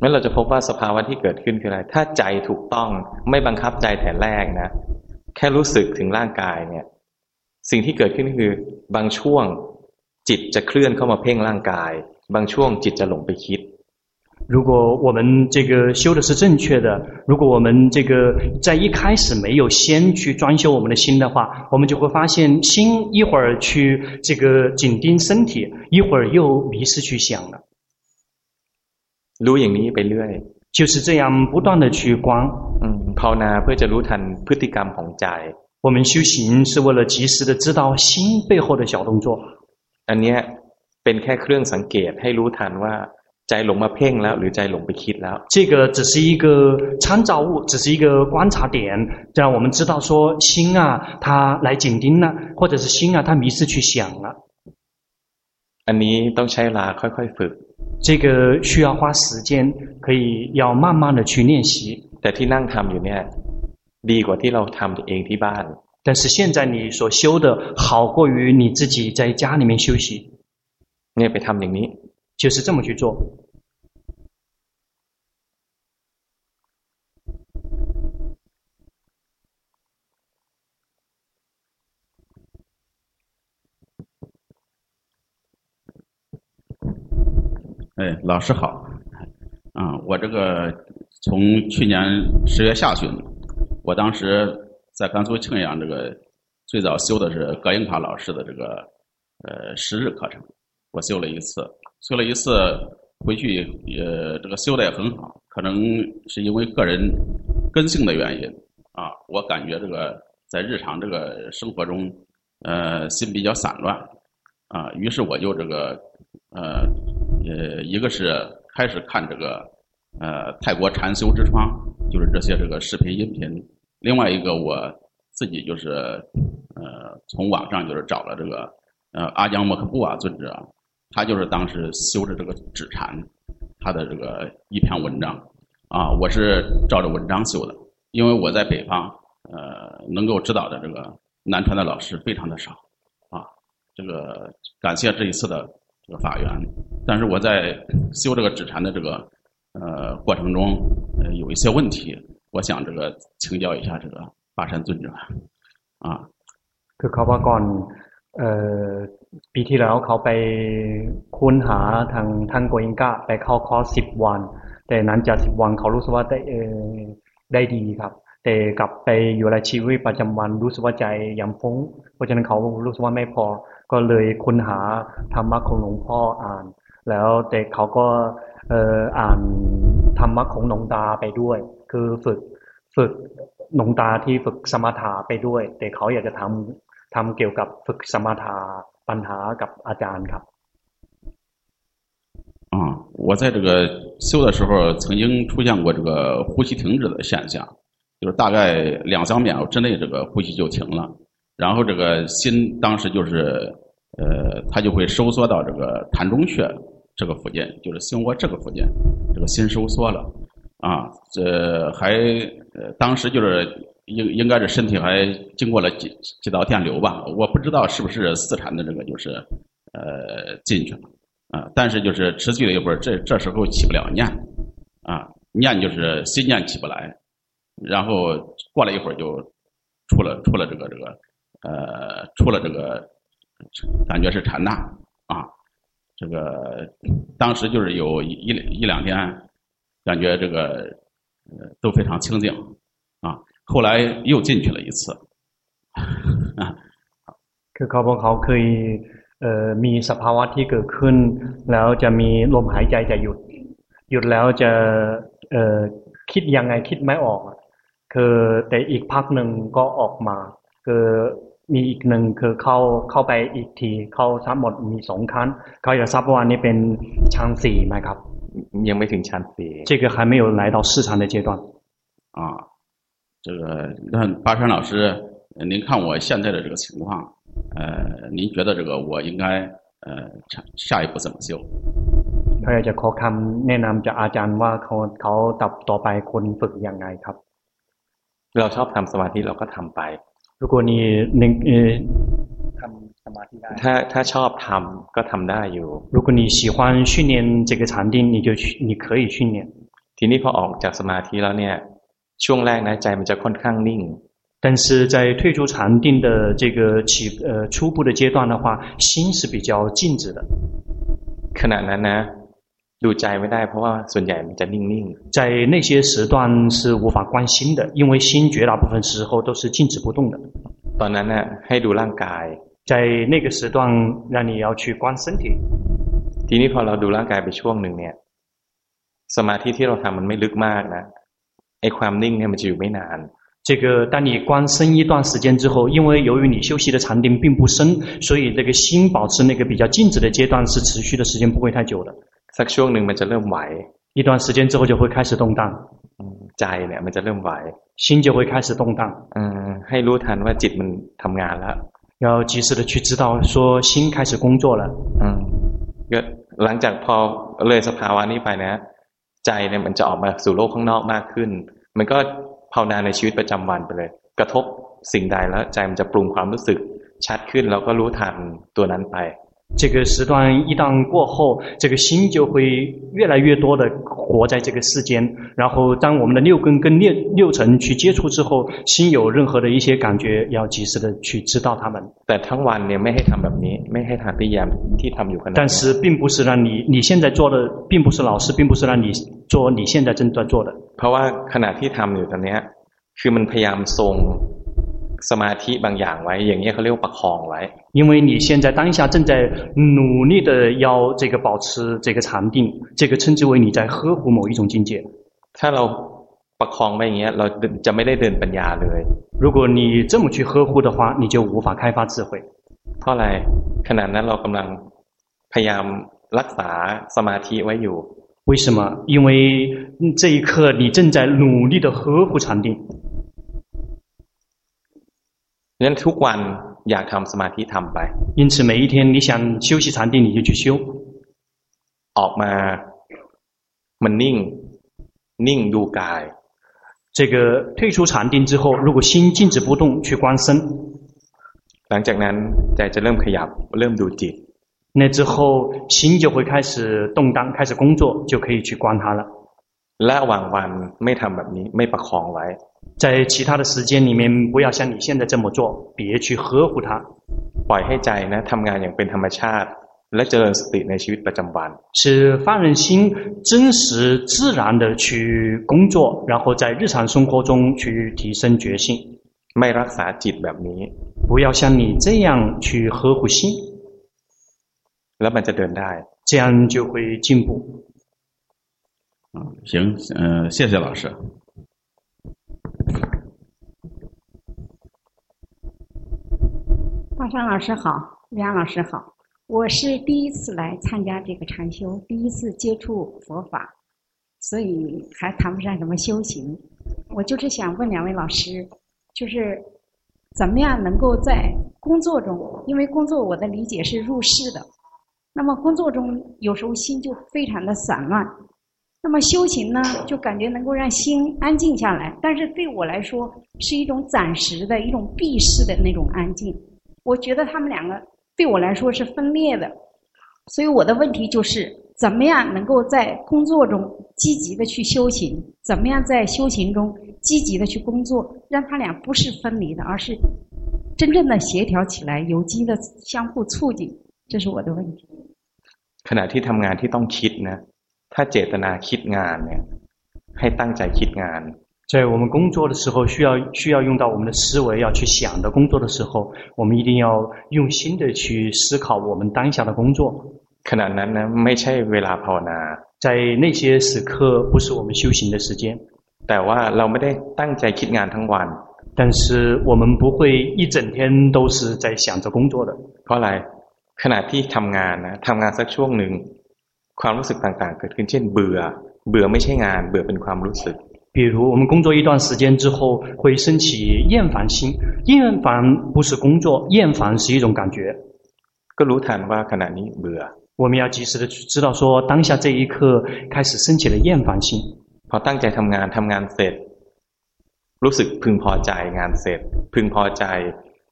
งั้นเราจะพบว่าสภาวะที่เกิดขึ้นคืออะไร ถ้าใจถูกต้องไม่บังคับใจแต่แรกนะ แค่รู้สึกถึงร่างกายเนี่ย สิ่งที่เกิดขึ้นก็คือบางช่วง จิตจะเคลื่อนเข้ามาเพ่งร่างกาย บางช่วงจิตจะหลงไปคิด 如果我们这个修的是正确的，如果我们这个在一开始没有先去专修我们的心的话，我们就会发现心一会儿去这个紧盯身体，一会儿又迷失去想了。 รู้อย่างนี้ไปเรื่อย 就是这样不断的去观。 อืมภาวนาเพื่อจะรู้ทันพฤติกรรมของใจ 我们修行是为了及时的知道心背后的小动作。 อันเนี้ยเป็นแค่เครื่องสังเกตให้รู้ทันว่า ใจหลงมาเพ่งแล้ว หรือใจหลงไปคิดแล้ว 这个只是一个参照物，只是一个观察点，让我们知道说心啊，它来紧盯了，或者是心啊，它迷失去想了。 อันนี้ต้องใช้เวลาค่อยๆฝึก 这个需要花时间，可以要慢慢的去练习。 แต่ที่นั่งทำอยู่เนี่ย ดีกว่าที่เราทำเองที่บ้าน 但是现在你所修的好过于你自己在家里面休息。你也被他们领命就是这么去做。哎老师好。啊我这个从去年十月下旬我当时在甘肃庆阳这个最早修的是葛英卡老师的这个呃十日课程，我修了一次，修了一次回去也这个修的也很好，可能是因为个人根性的原因啊，我感觉这个在日常这个生活中，呃，心比较散乱啊，于是我就这个呃。呃，一个是开始看这个，呃，泰国禅修之窗，就是这些这个视频音频。另外一个我自己就是，呃，从网上就是找了这个，呃，阿姜莫克布瓦尊者，他就是当时修的这个止禅，他的这个一篇文章，啊，我是照着文章修的，因为我在北方，呃，能够指导的这个南传的老师非常的少，啊，这个感谢这一次的。这个法缘，但是我在修这个止禅的这个呃过程中，呃有一些问题，我想这个请教一下这个巴山尊者啊。คือเขาว่าก่อนเอ่อปีที่แล้วเขาไปค้นหาทางท่านโกอิงกาไปเข้าคอร์สสิบวัน แต่นั้นจากสิบวันเขารู้สึกว่าได้เออได้ดีครับ แต่กลับไปอยู่ในชีวิตประจำวันรู้สึกว่าใจยังฟุ้งเพราะฉะนั้นเขารู้สึกว่าไม่พอก็เลยค้นหาธรรมะของหลวงพ่ออ่าน แล้วเด็กเขาก็เอ่ออ่านธรรมะของหลวงตาไปด้วย คือฝึกฝึกหลวงตาที่ฝึกสมถะไปด้วย แต่เขาอยากจะทำทำเกี่ยวกับฝึกสมถะปัญหากับอาจารย์ครับ啊，我在这个修的时候，曾经出现过这个呼吸停止的现象，就是大概两三秒之内，这个呼吸就停了。然后这个心当时就是，呃，它就会收缩到这个膻中穴这个附近，就是心窝这个附近，这个心收缩了， 啊，这还，呃，当时就是应应该是身体还经过了几几道电流吧，我不知道是不是四产的这个就是，呃，进去了，啊，但是就是持续了一会儿，这这时候起不了念，啊，念就是心念起不来，然后过了一会儿就出了出了这个这个。呃，出了这个，感觉是禅那啊，这个当时就是有一一两天，感觉这个呃都非常清净啊。后来又进去了一次。คือเขาบอกเขาเคยเอ่อมีสภาวะที่เกิดขึ้น แล้วจะมีลมหายใจจะหยุด หยุดแล้วจะเอ่อคิดยังไงคิดไม่ออก คือแต่อีกพักหนึ่งก็ออกมา คือมีอีกหนึ่งคือเข้าเข้าไปอีกทีเข้าทั้งหมดมีสองครั้งเขาอยากทราบว่านี่เป็นชั้นสี่ไหมครับ ยังไม่ถึงชั้นสี่这个还没有来到四禅的阶段啊这个那巴山老师您看我现在的这个情况呃您觉得这个我应该呃下一步怎么修เขาอยากจะขอคำแนะนำจากอาจารย์ว่าเขาเขาตับต่อไปควรฝึกยังไงครับเราชอบทำสมาธิเราก็ทำไป如果你能呃ทำส มาธิได้ถ้าถ้าชอบทำก็ทำได้อยู่如果你喜欢训练这个禅定你就去你可以训练ทีนี้พอออกจากสมาธิแล้วเนี่ยช่วงแรกนะใจมันจะค่อนข้างนิ่ง但是在退出禅定的这个起呃初步的阶段的话心是比较静止的ขณะนั้นนะดูใจไม่ได้เพราะว่าส่วนใหญ่มันจะนิ่งๆ在那些时段是无法观心的因为心绝大部分时候都是静止不动的ตอนนั้นน่ะให้ดูร่างกาย 在那个时段让你要去观身体ทีนี้พอเราดูร่างกายไปช่วงหนึ่งเนี่ยสมาธิที่เราทำมันไม่ลึกมากนะไอ้ความนิ่งเนี่ยมันจะอยู่ไม่นาน这个当你观身一段时间之后，因为由于你休息的禅定并不深，所以这个心保持那个比较静止的阶段是持续的时间不会太久的。สักช่วงหนึ่งมันจะเริ่มไหว一段时间之后就会开始动荡ใจเนี่ยมันจะเริ่มไหว心就会开始动荡อืมให้รู้ทันว่าจิตมันทำงานแล้ว 要及时的去知道说心开始工作了อืมก็หลังจากพอเลยสภาวะนี้ไปนะใจเนี่ยมันจะออกมาสู่โลกข้างนอกมากขึ้น มันก็ภาวนาในชีวิตประจำวันไปเลย กระทบสิ่งใดแล้วใจมันจะปรุงความรู้สึกชัดขึ้นแล้วก็รู้ทันตัวนั้นไป 这个时段一旦过后，这个心就会越来越多的活在这个世间。然后，当我们的六根跟六六尘去接触之后，心有任何的一些感觉，要及时的去知道它们。但ทั้งวันเนี่ยไม่ให้ทำแบบนี้ไม่ให้ทำพยายามที่ทำอยู่ขณะ但是，并不是让你你现在做的，并不是老师，并不是让你做你现在正在做的。เพราะว่าขณะที่ทำอยู่ตอนเนี้ยคือมันพยายามทรง สมาธิบางอย่างไว้อย่างนี้เขาเรียกว่าประคองไว้因为你现在当下正在努力的要这个保持这个禅定，这个称之为你在呵护某一种境界。ถ้าเราประคองไว้อย่างเงี้ยเราจะไม่ได้เดินปัญญาเลย如果你这么去呵护的话，你就无法开发智慧。เพราะอะไรขณะนั้นเรากำลังพยายามรักษาสมาธิไว้อยู่为什么？因为这一刻你正在努力的呵护禅定。 งั้นทุกวันอยากทำสมาธิทำไป因此每一天你想休息禅定你就去修ออกมามันนิ่งนิ่งดูกาย这个退出禅定之后如果心静止不动去观身หลังจากนั้นใจจะเริ่มขยับเริ่มดูจิต那之后心就会开始动荡开始工作就可以去观它了และระหว่างวันไม่ทำแบบนี้ไม่ประคองไว้ 在其他的时间里面，不要像你现在这么做，别去呵护它。ปล่อยให้ใจนะทำงานอย่างเป็นธรรมชาติและเจริญสติในชีวิตประจำวัน是放任心真实自然的去工作，然后在日常生活中去提升觉性。ไม่รักษาจิตแบบนี้ 不要像你这样去呵护心，แล้วมันจะเดินได้这样就会进步。嗯，行，嗯、呃，谢谢老师。 华山老师好，梁老师好，我是第一次来参加这个禅修，第一次接触佛法，所以还谈不上什么修行。我就是想问两位老师，就是怎么样能够在工作中，因为工作我的理解是入世的，那么工作中有时候心就非常的散乱，那么修行呢，就感觉能够让心安静下来，但是对我来说是一种暂时的一种避世的那种安静。我觉得他们两个对我来说是分裂的，所以我的问题就是，怎么样能够在工作中积极的去修行？怎么样在修行中积极的去工作？让他俩不是分离的，而是真正的协调起来，有机的相互促进。这是我的问题。ขณะที่ทำงานที่ต้องคิดนะถ้าเจตนาคิดงานเนี่ยให้ตั้งใจคิดงาน 在我们工作的时候，需要需要用到我们的思维，要去想的工作的时候，我们一定要用心的去思考我们当下的工作。ขณะนั้นนะไม่ใช่เวลาภาวนา在那些时刻不是我们修行的时间。แต่ว่าเราไม่ได้ตั้งใจคิดงานทั้งวัน但是我们不会一整天都是在想着工作的。เพราะอะไรขณะที่ทำงานนะทำงานสักช่วงหนึ่งความรู้สึกต่างๆเกิดขึ้นเช่นเบื่อเบื่อไม่ใช่งานเบื่อเป็นความรู้สึก 比如我们工作一段时间之后，会升起厌烦心。厌烦不是工作，厌烦是一种感觉。ก็รู้ทันว่าขณะนี้เบื่อ。我们要及时的去知道说，当下这一刻开始升起了厌烦心。พอตั้งใจทำงานทำงานเสร็จรู้สึกพึงพอใจงานเสร็จพึงพอใจ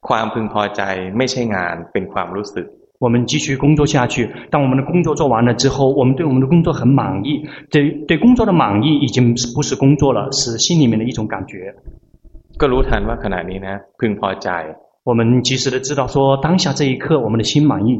ความพึงพอใจไม่ใช่งานเป็นความรู้สึก 我们继续工作下去。当我们的工作做完了之后，我们对我们的工作很满意。对对工作的满意已经不是工作了，是心里面的一种感觉。ก็รู้ทันว่าขณะนี้นะพึงพอใจ。我们及时的知道说，当下这一刻我们的心满意。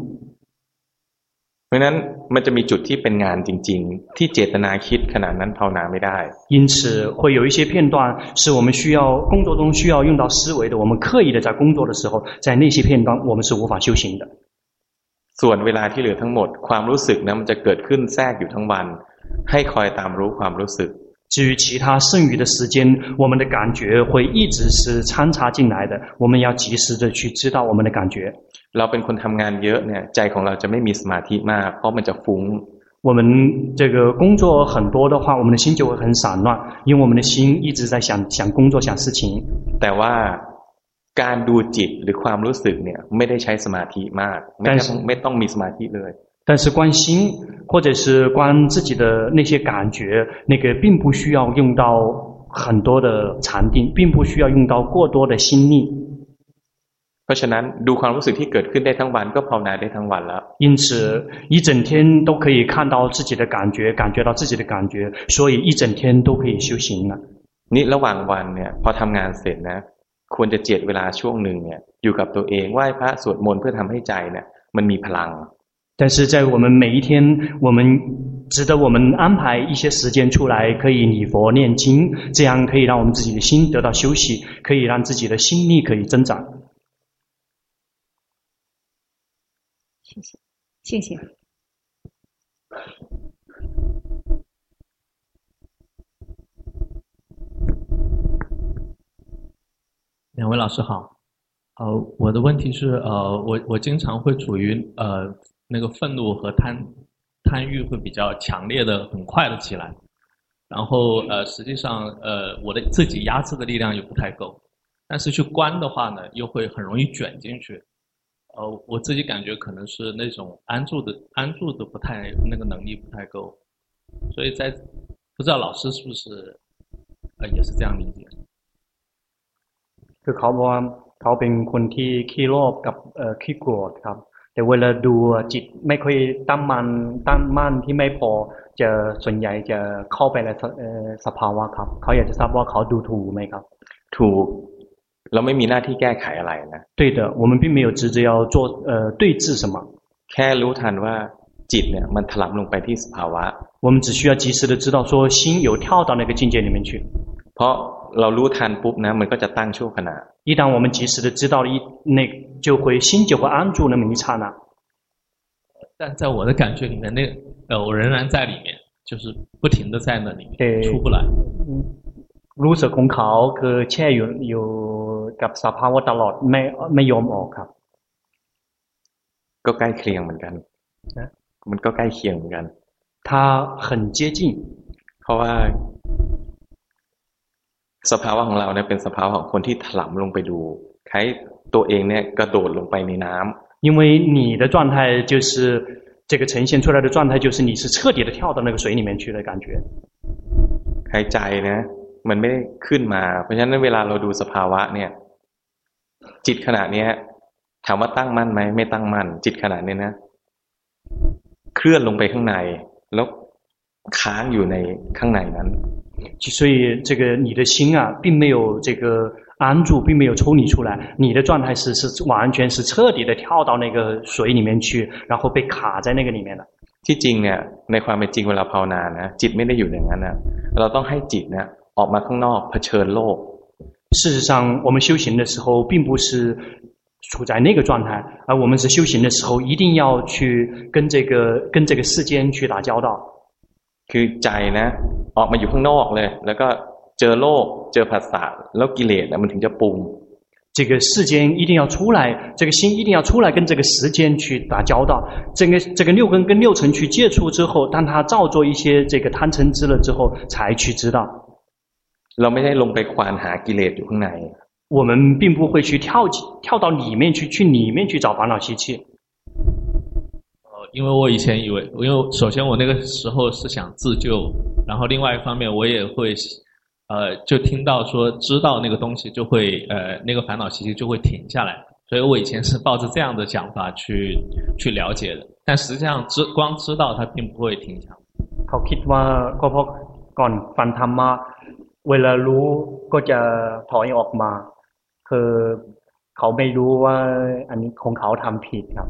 เพราะนั้นมันจะมีจุดที่เป็นงานจริงๆที่เจตนาคิดขณะนั้นภาวนาไม่ได้因此会有一些片段是我们需要工作中需要用到思维的，我们刻意的在工作的时候，在那些片段我们是无法修行的。 ส่วนเวลาที่เหลือทั้งหมดความรู้สึกนะมันจะเกิดขึ้นแทรกอยู่ทั้งวันให้คอยตามรู้ความรู้สึก至于其他剩余的时间，我们的感觉会一直是参插进来的。我们要及时的去知道我们的感觉。เราเป็นคนทำงานเยอะเนี่ยใจของเราจะไม่มีสมาธิมากเพราะมันจะฟุ้ง我们这个工作很多的话，我们的心就会很散乱，因为我们的心一直在想想工作想事情。แต่ว่า การดูจิตหรือความรู้สึกเนี่ยไม่ได้ใช้สมาธิมากไม่ต้องไม่ต้องมีสมาธิเลย但是观心或者是观自己的那些感觉，那个并不需要用到很多的禅定，并不需要用到过多的心力。 เพราะฉะนั้นดูความรู้สึกที่เกิดขึ้นได้ทั้งวันก็ภาวนาได้ทั้งวันแล้ว因此一整天都可以看到自己的感觉感觉到自己的感觉所以一整天都可以修行了นี่ระหว่างวันเนี่ยพอทำงานเสร็จนะ ควรจะเจ็ดเวลาช่วงหนึ่งเนี่ยอยู่กับตัวเองไหว้พระสวดมนต์เพื่อทำให้ใจเนี่ยมันมีพลัง但是在我们每一天，我们值得我们安排一些时间出来，可以礼佛念经，这样可以让我们自己的心得到休息，可以让自己的心力可以增长。谢谢，谢谢。 两位老师好，呃，我的问题是，呃，我我经常会处于呃。那个愤怒和贪贪欲会比较强烈的、很快的起来，然后呃，实际上呃，我的自己压制的力量又不太够，但是去关的话呢，又会很容易卷进去。呃，我自己感觉可能是那种安住的安住的不太那个能力不太够，所以在不知道老师是不是呃也是这样理解？ คือเขาบอกว่าเขาเป็นคนที่ขี้โลภกับเอ่อขี้โกรธครับแต่เวลาดูจิตไม่ค่อยตั้งมันตั้งมั่นที่ไม่พอจะส่วนใหญ่จะเข้าไปในสภาวะครับเขาอยากจะทราบว่าเขาดูถูกไหมครับถูกเราไม่มีหน้าที่แก้ไขอะไรนะ对的我们并没有职责要做呃对峙什么แค่รู้ทันว่าจิตเนี่ยมันถลำลงไปที่สภาวะ我们只需要及时的知道说心有跳到那个境界里面去 เพราะเรารู้ทันปุ๊บนะมันก็จะตั้งชั่วขณะ一旦我们及时的知道了一那就会心就会安住那么一刹那。但在我的感觉里面，那呃我仍然在里面，就是不停的在那里面出不来。รู้สึกของเขาคือแช่อยู่อยู่กับสภาวะตลอดไม่ไม่ยอมออกครับ ก็ใกล้เคียงเหมือนกันมันก็ใกล้เคียงเหมือนกัน他很接近เพราะว่า สภาวะของเราเนี่ยเป็นสภาวะของคนที่ถลำลงไปดูคล้ายตัวเองเนี่ยกระโดดลงไปในน้ำ因为你的状态就是这个呈现出来的状态就是你是彻底的跳到那个水里面去的感觉ใครใจนะมันไม่ได้ขึ้นมา เพราะฉะนั้นเวลาเราดูสภาวะเนี่ย จิตขณะเนี้ยถามว่าตั้งมั่นไหมไม่ตั้งมั่นจิตขณะนี้นะเคลื่อนลงไปข้างในแล้ว ค้างอยู่ในข้างในนั้น所以这个你的心啊，并没有这个安住，并没有抽离出来，你的状态是是完全是彻底的跳到那个水里面去，然后被卡在那个里面了。ที่จริงเนี่ยในความเป็นจริงเวลาภาวนานะจิตไม่ได้อยู่อย่างนั้นนะเราต้องให้จิตนะออกมาข้างนอกเผชิญโลก事实上，我们修行的时候，并不是处在那个状态，而我们是修行的时候，一定要去跟这个跟这个世间去打交道。 คือใจนะออกมาอยู่ข้างนอกเลย แล้วก็เจอโลก เจอภาษาแล้วกิเลสมันถึงจะปรุง这个世间一定要出来，这个心一定要出来，跟这个时间去打交道。这个这个六根跟六尘去接触之后，当他造作一些这个贪嗔痴了之后，才去知道。เราไม่ได้ลงไปควานหากิเลสอยู่ข้างใน。我们并不会去跳跳到里面去，去里面去找烦恼习气。 因为我以前以为，因为首先我那个时候是想自救，然后另外一方面我也会，呃，就听到说知道那个东西就会，呃，那个烦恼习气就会停下来，所以我以前是抱着这样的想法去去了解的，但实际上知光知道它并不会停下来。เขาคิดว่าก็เพราะก่อนฟังธรรมะเวลารู้ก็จะถอยออกมาคือเขาไม่รู้ว่าอันนี้ของเขาทำผิดครับ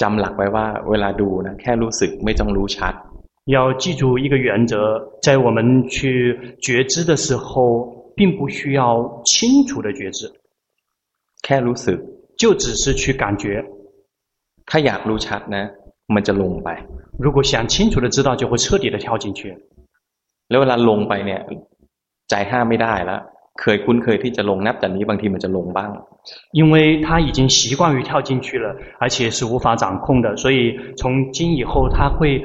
จำหลักไว้ว่าเวลาดูนะแค่รู้สึกไม่ต้องรู้ชัด要记住一个原则，在我们去觉知的时候，并不需要清楚的觉知，แค่รู้สึก就只是去感觉。ถ้าอยากรู้ชัดนะมันจะลงไป如果想清楚的知道，就会彻底的跳进去。แล้วเวลาลงไปเนี่ยใจห้ามไม่ได้แล้ว เคยคุ้นเคยที่จะลงนับจากนี้บางทีมันจะลงบ้าง 因为他已经习惯于跳进去了，而且是无法掌控的，所以从今以后他会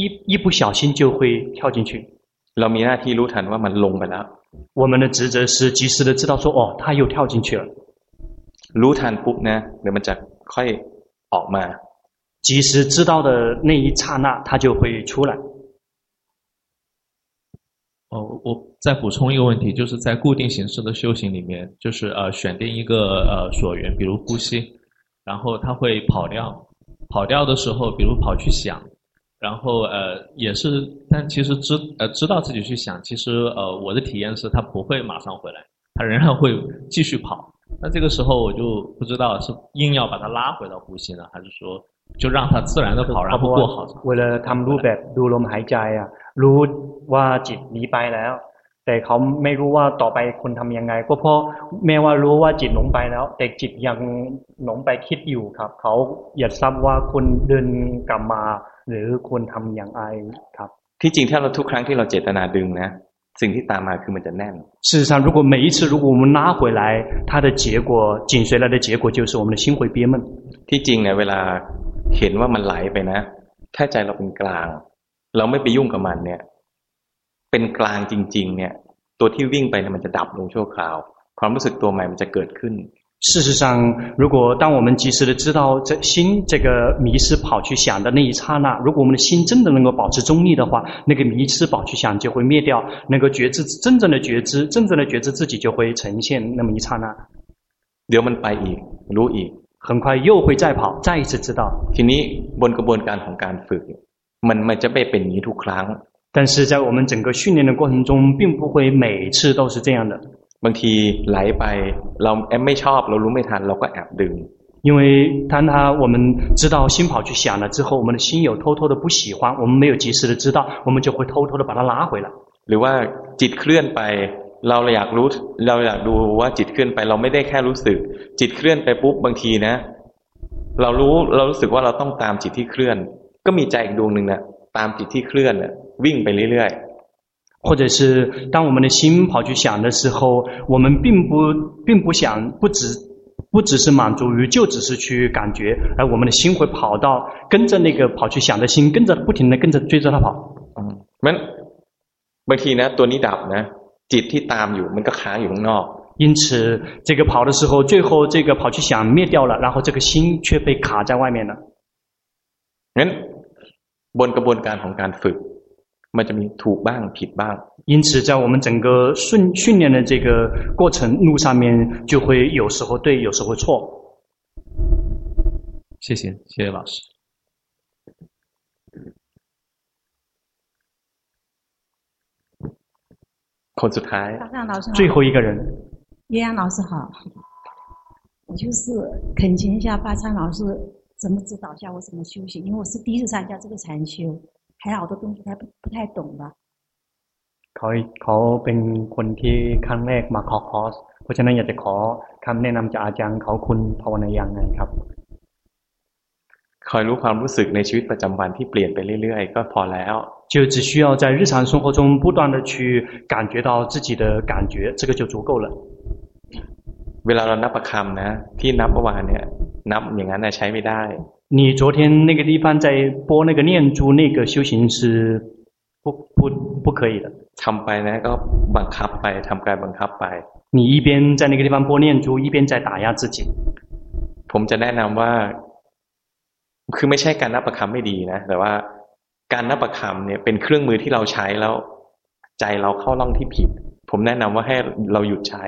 一一不小心就会跳进去。 เรามีหน้าที่รู้ทันว่ามันลงไปแล้ว 我们的职责是及时的知道说，哦，他又跳进去了。 รู้ทันปุ๊บนะเดี๋ยวมันจะค่อยออกมา 及时知道的那一刹那，他就会出来。 哦，我再补充一个问题，就是在固定形式的修行里面，就是呃选定一个呃所缘，比如呼吸，然后它会跑掉，跑掉的时候，比如跑去想，然后呃也是，但其实知呃知道自己去想，其实呃我的体验是它不会马上回来，它仍然会继续跑。那这个时候我就不知道是硬要把它拉回到呼吸呢，还是说就让它自然的跑，然后过好。 เวลาทำรูปแบบดูลมหายใจอ่ะรู้ว่าจิตหนีไปแล้ว แต่เขาไม่รู้ว่าต่อไปคุณทำยังไง ก็เพราะแม้ว่ารู้ว่าจิตหลงไปแล้ว แต่จิตยังหลงไปคิดอยู่ครับ เขาอยากทราบว่าคุณเดินกลับมา หรือคุณทำอย่างไรครับ ที่จริงถ้าเราทุกครั้งที่เราเจตนาดึงนะ สิ่งที่ตามมาคือมันจะแน่น 事实上，如果每一次如果我们拉回来，它的结果紧随来的结果就是我们的心会憋闷。 ที่จริงเนี่ยเวลา เห็นว่ามันไหลไปนะ ถ้าใจเราเป็นกลาง เราไม่ไปยุ่งกับมันเนี่ย เป็นกลางจริง ๆ เนี่ย ตัวที่วิ่งไปเนี่ยมันจะดับลงชั่วคราว ความรู้สึกตัวใหม่มันจะเกิดขึ้น 事实上，如果当我们及时的知道这心这个迷失跑去想的那一刹那，如果我们的心真的能够保持中立的话，那个迷失跑去想就会灭掉，那个觉知真正的觉知，真正的觉知自己就会呈现那么一刹那。 เดี๋ยวมันไปอีก รู้อีก 很快又会再跑，再一次知道。 ทีนี้บนกระบวนการของการฝึก มันมันจะไม่เป็นอย่างนี้ทุกครั้ง 但是在我们整个训练的过程中，并不会每次都是这样的。 บางทีไหลไปเราแอบไม่ชอบเรารู้ไม่ทันเราก็แอบดึง 因为当他我们知道心跑去想了之后，我们的心有偷偷的不喜欢，我们没有及时的知道，我们就会偷偷的把它拉回来。 หรือว่าจิตเคลื่อนไป เราอยากรู้เราอยากดูว่าจิตเคลื่อนไป เราไม่ได้แค่รู้สึก จิตเคลื่อนไปปุ๊บบางทีนะ เรารู้เรารู้สึกว่าเราต้องตามจิตที่เคลื่อน ก็มีใจอีกดวงหนึ่งนะตามจิตที่เคลื่อนนะวิ่งไปเรื่อยๆ 或者是当我们的心跑去想的时候，我们并不并不想，不只不只是满足于，就只是去感觉，而我们的心会跑到跟着那个跑去想的心，跟着不停的跟着追着它跑。 มันบางทีนะตัวนี้ดับนะ จิตที่ตามอยู่มันก็ค้างอยู่ข้างนอก 因此，这个跑的时候，最后这个跑去想灭掉了，然后这个心却被卡在外面了。 งั้นบนกระบวนการของการฝึก มันจะมีถูกบ้างผิดบ้าง 因此，在我们整个训训练的这个过程路上面，就会有时候对，有时候错。谢谢，谢谢老师。 คนสุดท้าย 大丈老师好，最后一个人，岳阳老师好，我就是恳请一下巴昌老师，怎么指导一下我怎么修行？因为我是第一次参加这个禅修，还有好多东西还不不太懂吧。 เขาเขาเป็นคนที่ครั้งแรกมาขอคอร์ส เพราะฉะนั้นอยากจะขอคำแนะนำจากอาจารย์เขาคุณภาวนายังไงครับ คอยรู้ความรู้สึกในชีวิตประจำวันที่เปลี่ยนไปเรื่อยๆ ก็พอแล้ว 就只需要在日常生活中不断的去感觉到自己的感觉，这个就足够了。 เวลาเรานับประคำนะ ที่นับเมื่อวานเนี่ย นับอย่างนั้นนะใช้ไม่ได้ 你昨天那个地方在播那个念珠，那个修行是不不不可以的。 ทำไปนะก็บังคับไปทำกายบังคับไป 你一边在那个地方播念珠，一边在打压自己。 ผมจะแนะนำว่า คือไม่ใช่การนับประคำไม่ดีนะ แต่ว่าการนับประคำเนี่ยเป็นเครื่องมือที่เราใช้แล้ว ใจเราเข้าร่องที่ผิด ผมแนะนำว่าให้เราหยุดใช้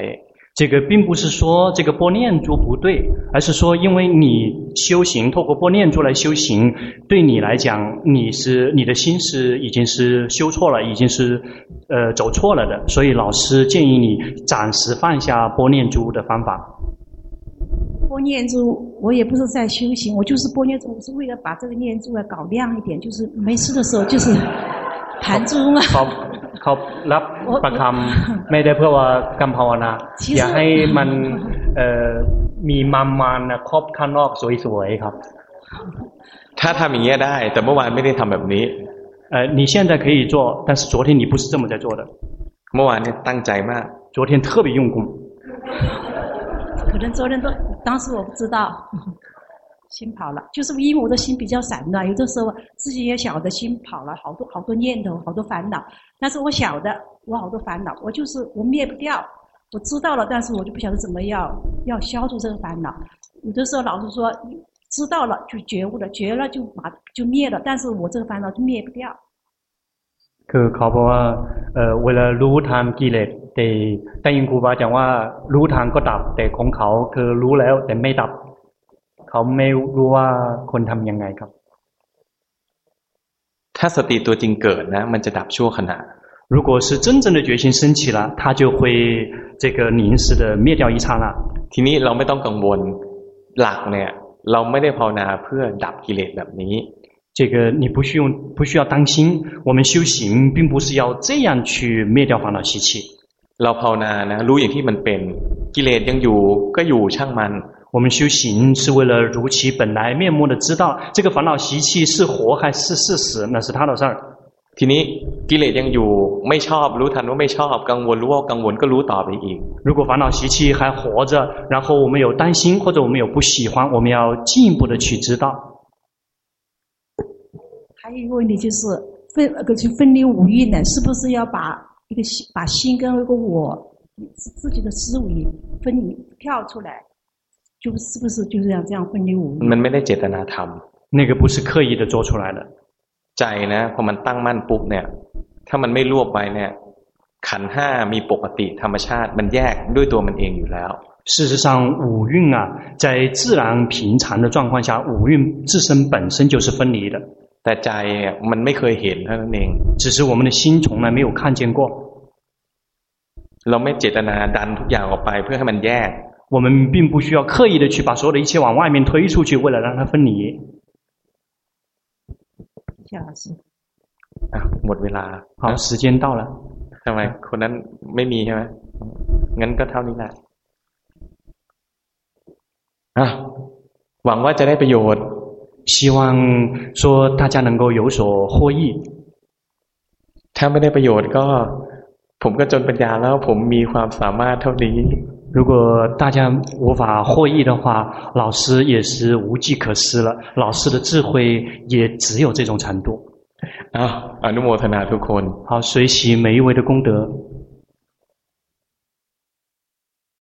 这个并不是说这个播念珠不对，而是说因为你修行，透过播念珠来修行，对你来讲，你是你的心是已经是修错了，已经是呃走错了的，所以老师建议你暂时放下播念珠的方法。 播念珠，我也不是在修行，我就是播念珠，我是为了把这个念珠啊搞亮一点，就是没事的时候就是弹珠嘛。 เขาเขารับประคำไม่ได้เพื่อว่ากำภาวนา อย่าให้มันเอ่อมีมามมานครอบข้างนอกสวยๆครับ ถ้าทำอย่างเงี้ยได้ แต่เมื่อวานไม่ได้ทำแบบนี้ 呃，你现在可以做，但是昨天你不是这么在做的。 เมื่อวานเนี่ยตั้งใจมาก 昨天特别用功。 可能昨天都当时我不知道，心跑了，就是因为我的心比较散乱，有的时候自己也晓得心跑了，好多好多念头，好多烦恼。但是我晓得我好多烦恼，我就是我灭不掉。我知道了，但是我就不晓得怎么要要消除这个烦恼。有的时候老师说，知道了就觉悟了，觉了就马就灭了，但是我这个烦恼就灭不掉。 คือเขาบอกว่าเออเวลารู้ทางกิเลสแต่ได้ยินครูบาอาจารย์ว่ารู้ทางก็ดับ แต่ของเขาคือรู้แล้วแต่ไม่ดับ เขาไม่รู้ว่าคนทำยังไงครับ ถ้าสติตัวจริงเกิดนะ มันจะดับชั่วขณะ如果是真正的决心升起了，它就会这个临时的灭掉一刹那。ทีนี้เราไม่ต้องกังวลหลักเนี่ยเราไม่ได้ภาวนาเพื่อดับกิเลสแบบนี้。 这个你不需要不需要担心，我们修行并不是要这样去灭掉烦恼习气。เราภาวนานะรู้อย่างที่มันเป็นกิเลสยังอยู่ก็อยู่ช่างมัน。我们修行是为了如其本来面目的知道这个烦恼习气是活还是是死，那是他的事儿。ทีนี้กิเลสยังอยู่ไม่ชอบรู้ทันว่าไม่ชอบกังวลรู้ว่ากังวลก็รู้ต่อไปอีก如果烦恼习气还活着然后我们有担心或者我们有不喜欢我们要进一步的去知道 还有一个问题就是分呃去分离五蕴呢是不是要把一个心把心跟一个我自己的思维分离跳出来就是不是就是要这样分离五蕴มันไม่ได้เจตนาทำ那个不是刻意的做出来的ใจนะพอมันตั้งมั่นปุ๊บเนี่ย ถ้ามันไม่รวบไปเนี่ย ขันห้ามีปกติธรรมชาติมันแยกด้วยตัวมันเองอยู่แล้ว事实上五蕴啊在自然平常的状况下五蕴自身本身就是分离的 แต่ใจมันไม่เคยเห็นเท่านั้นเอง只是我们的心从来没有看见过เราไม่เจตนาดันทุกอย่างออกไปเพื่อให้มันแยก我们并不需要刻意的去把所有的一切往外面推出去为了让它分离夏老师อ่ะหมดเวลา好时间到了ทำไมคนนั้นไม่มีใช่ไหมงั้นก็เท่านี้แหละอ่ะหวังว่าจะได้ประโยชน์ 希望说大家能够有所获益ถ้าไม่ได้ประโยชน์ก็ ผมก็จนปัญญาแล้ว ผมมีความสามารถเท่านี้如果大家无法获益的话，老师也是无计可施了。老师的智慧也只有这种程度。啊，อนุโมทนาทุกคน。好，随喜每一位的功德。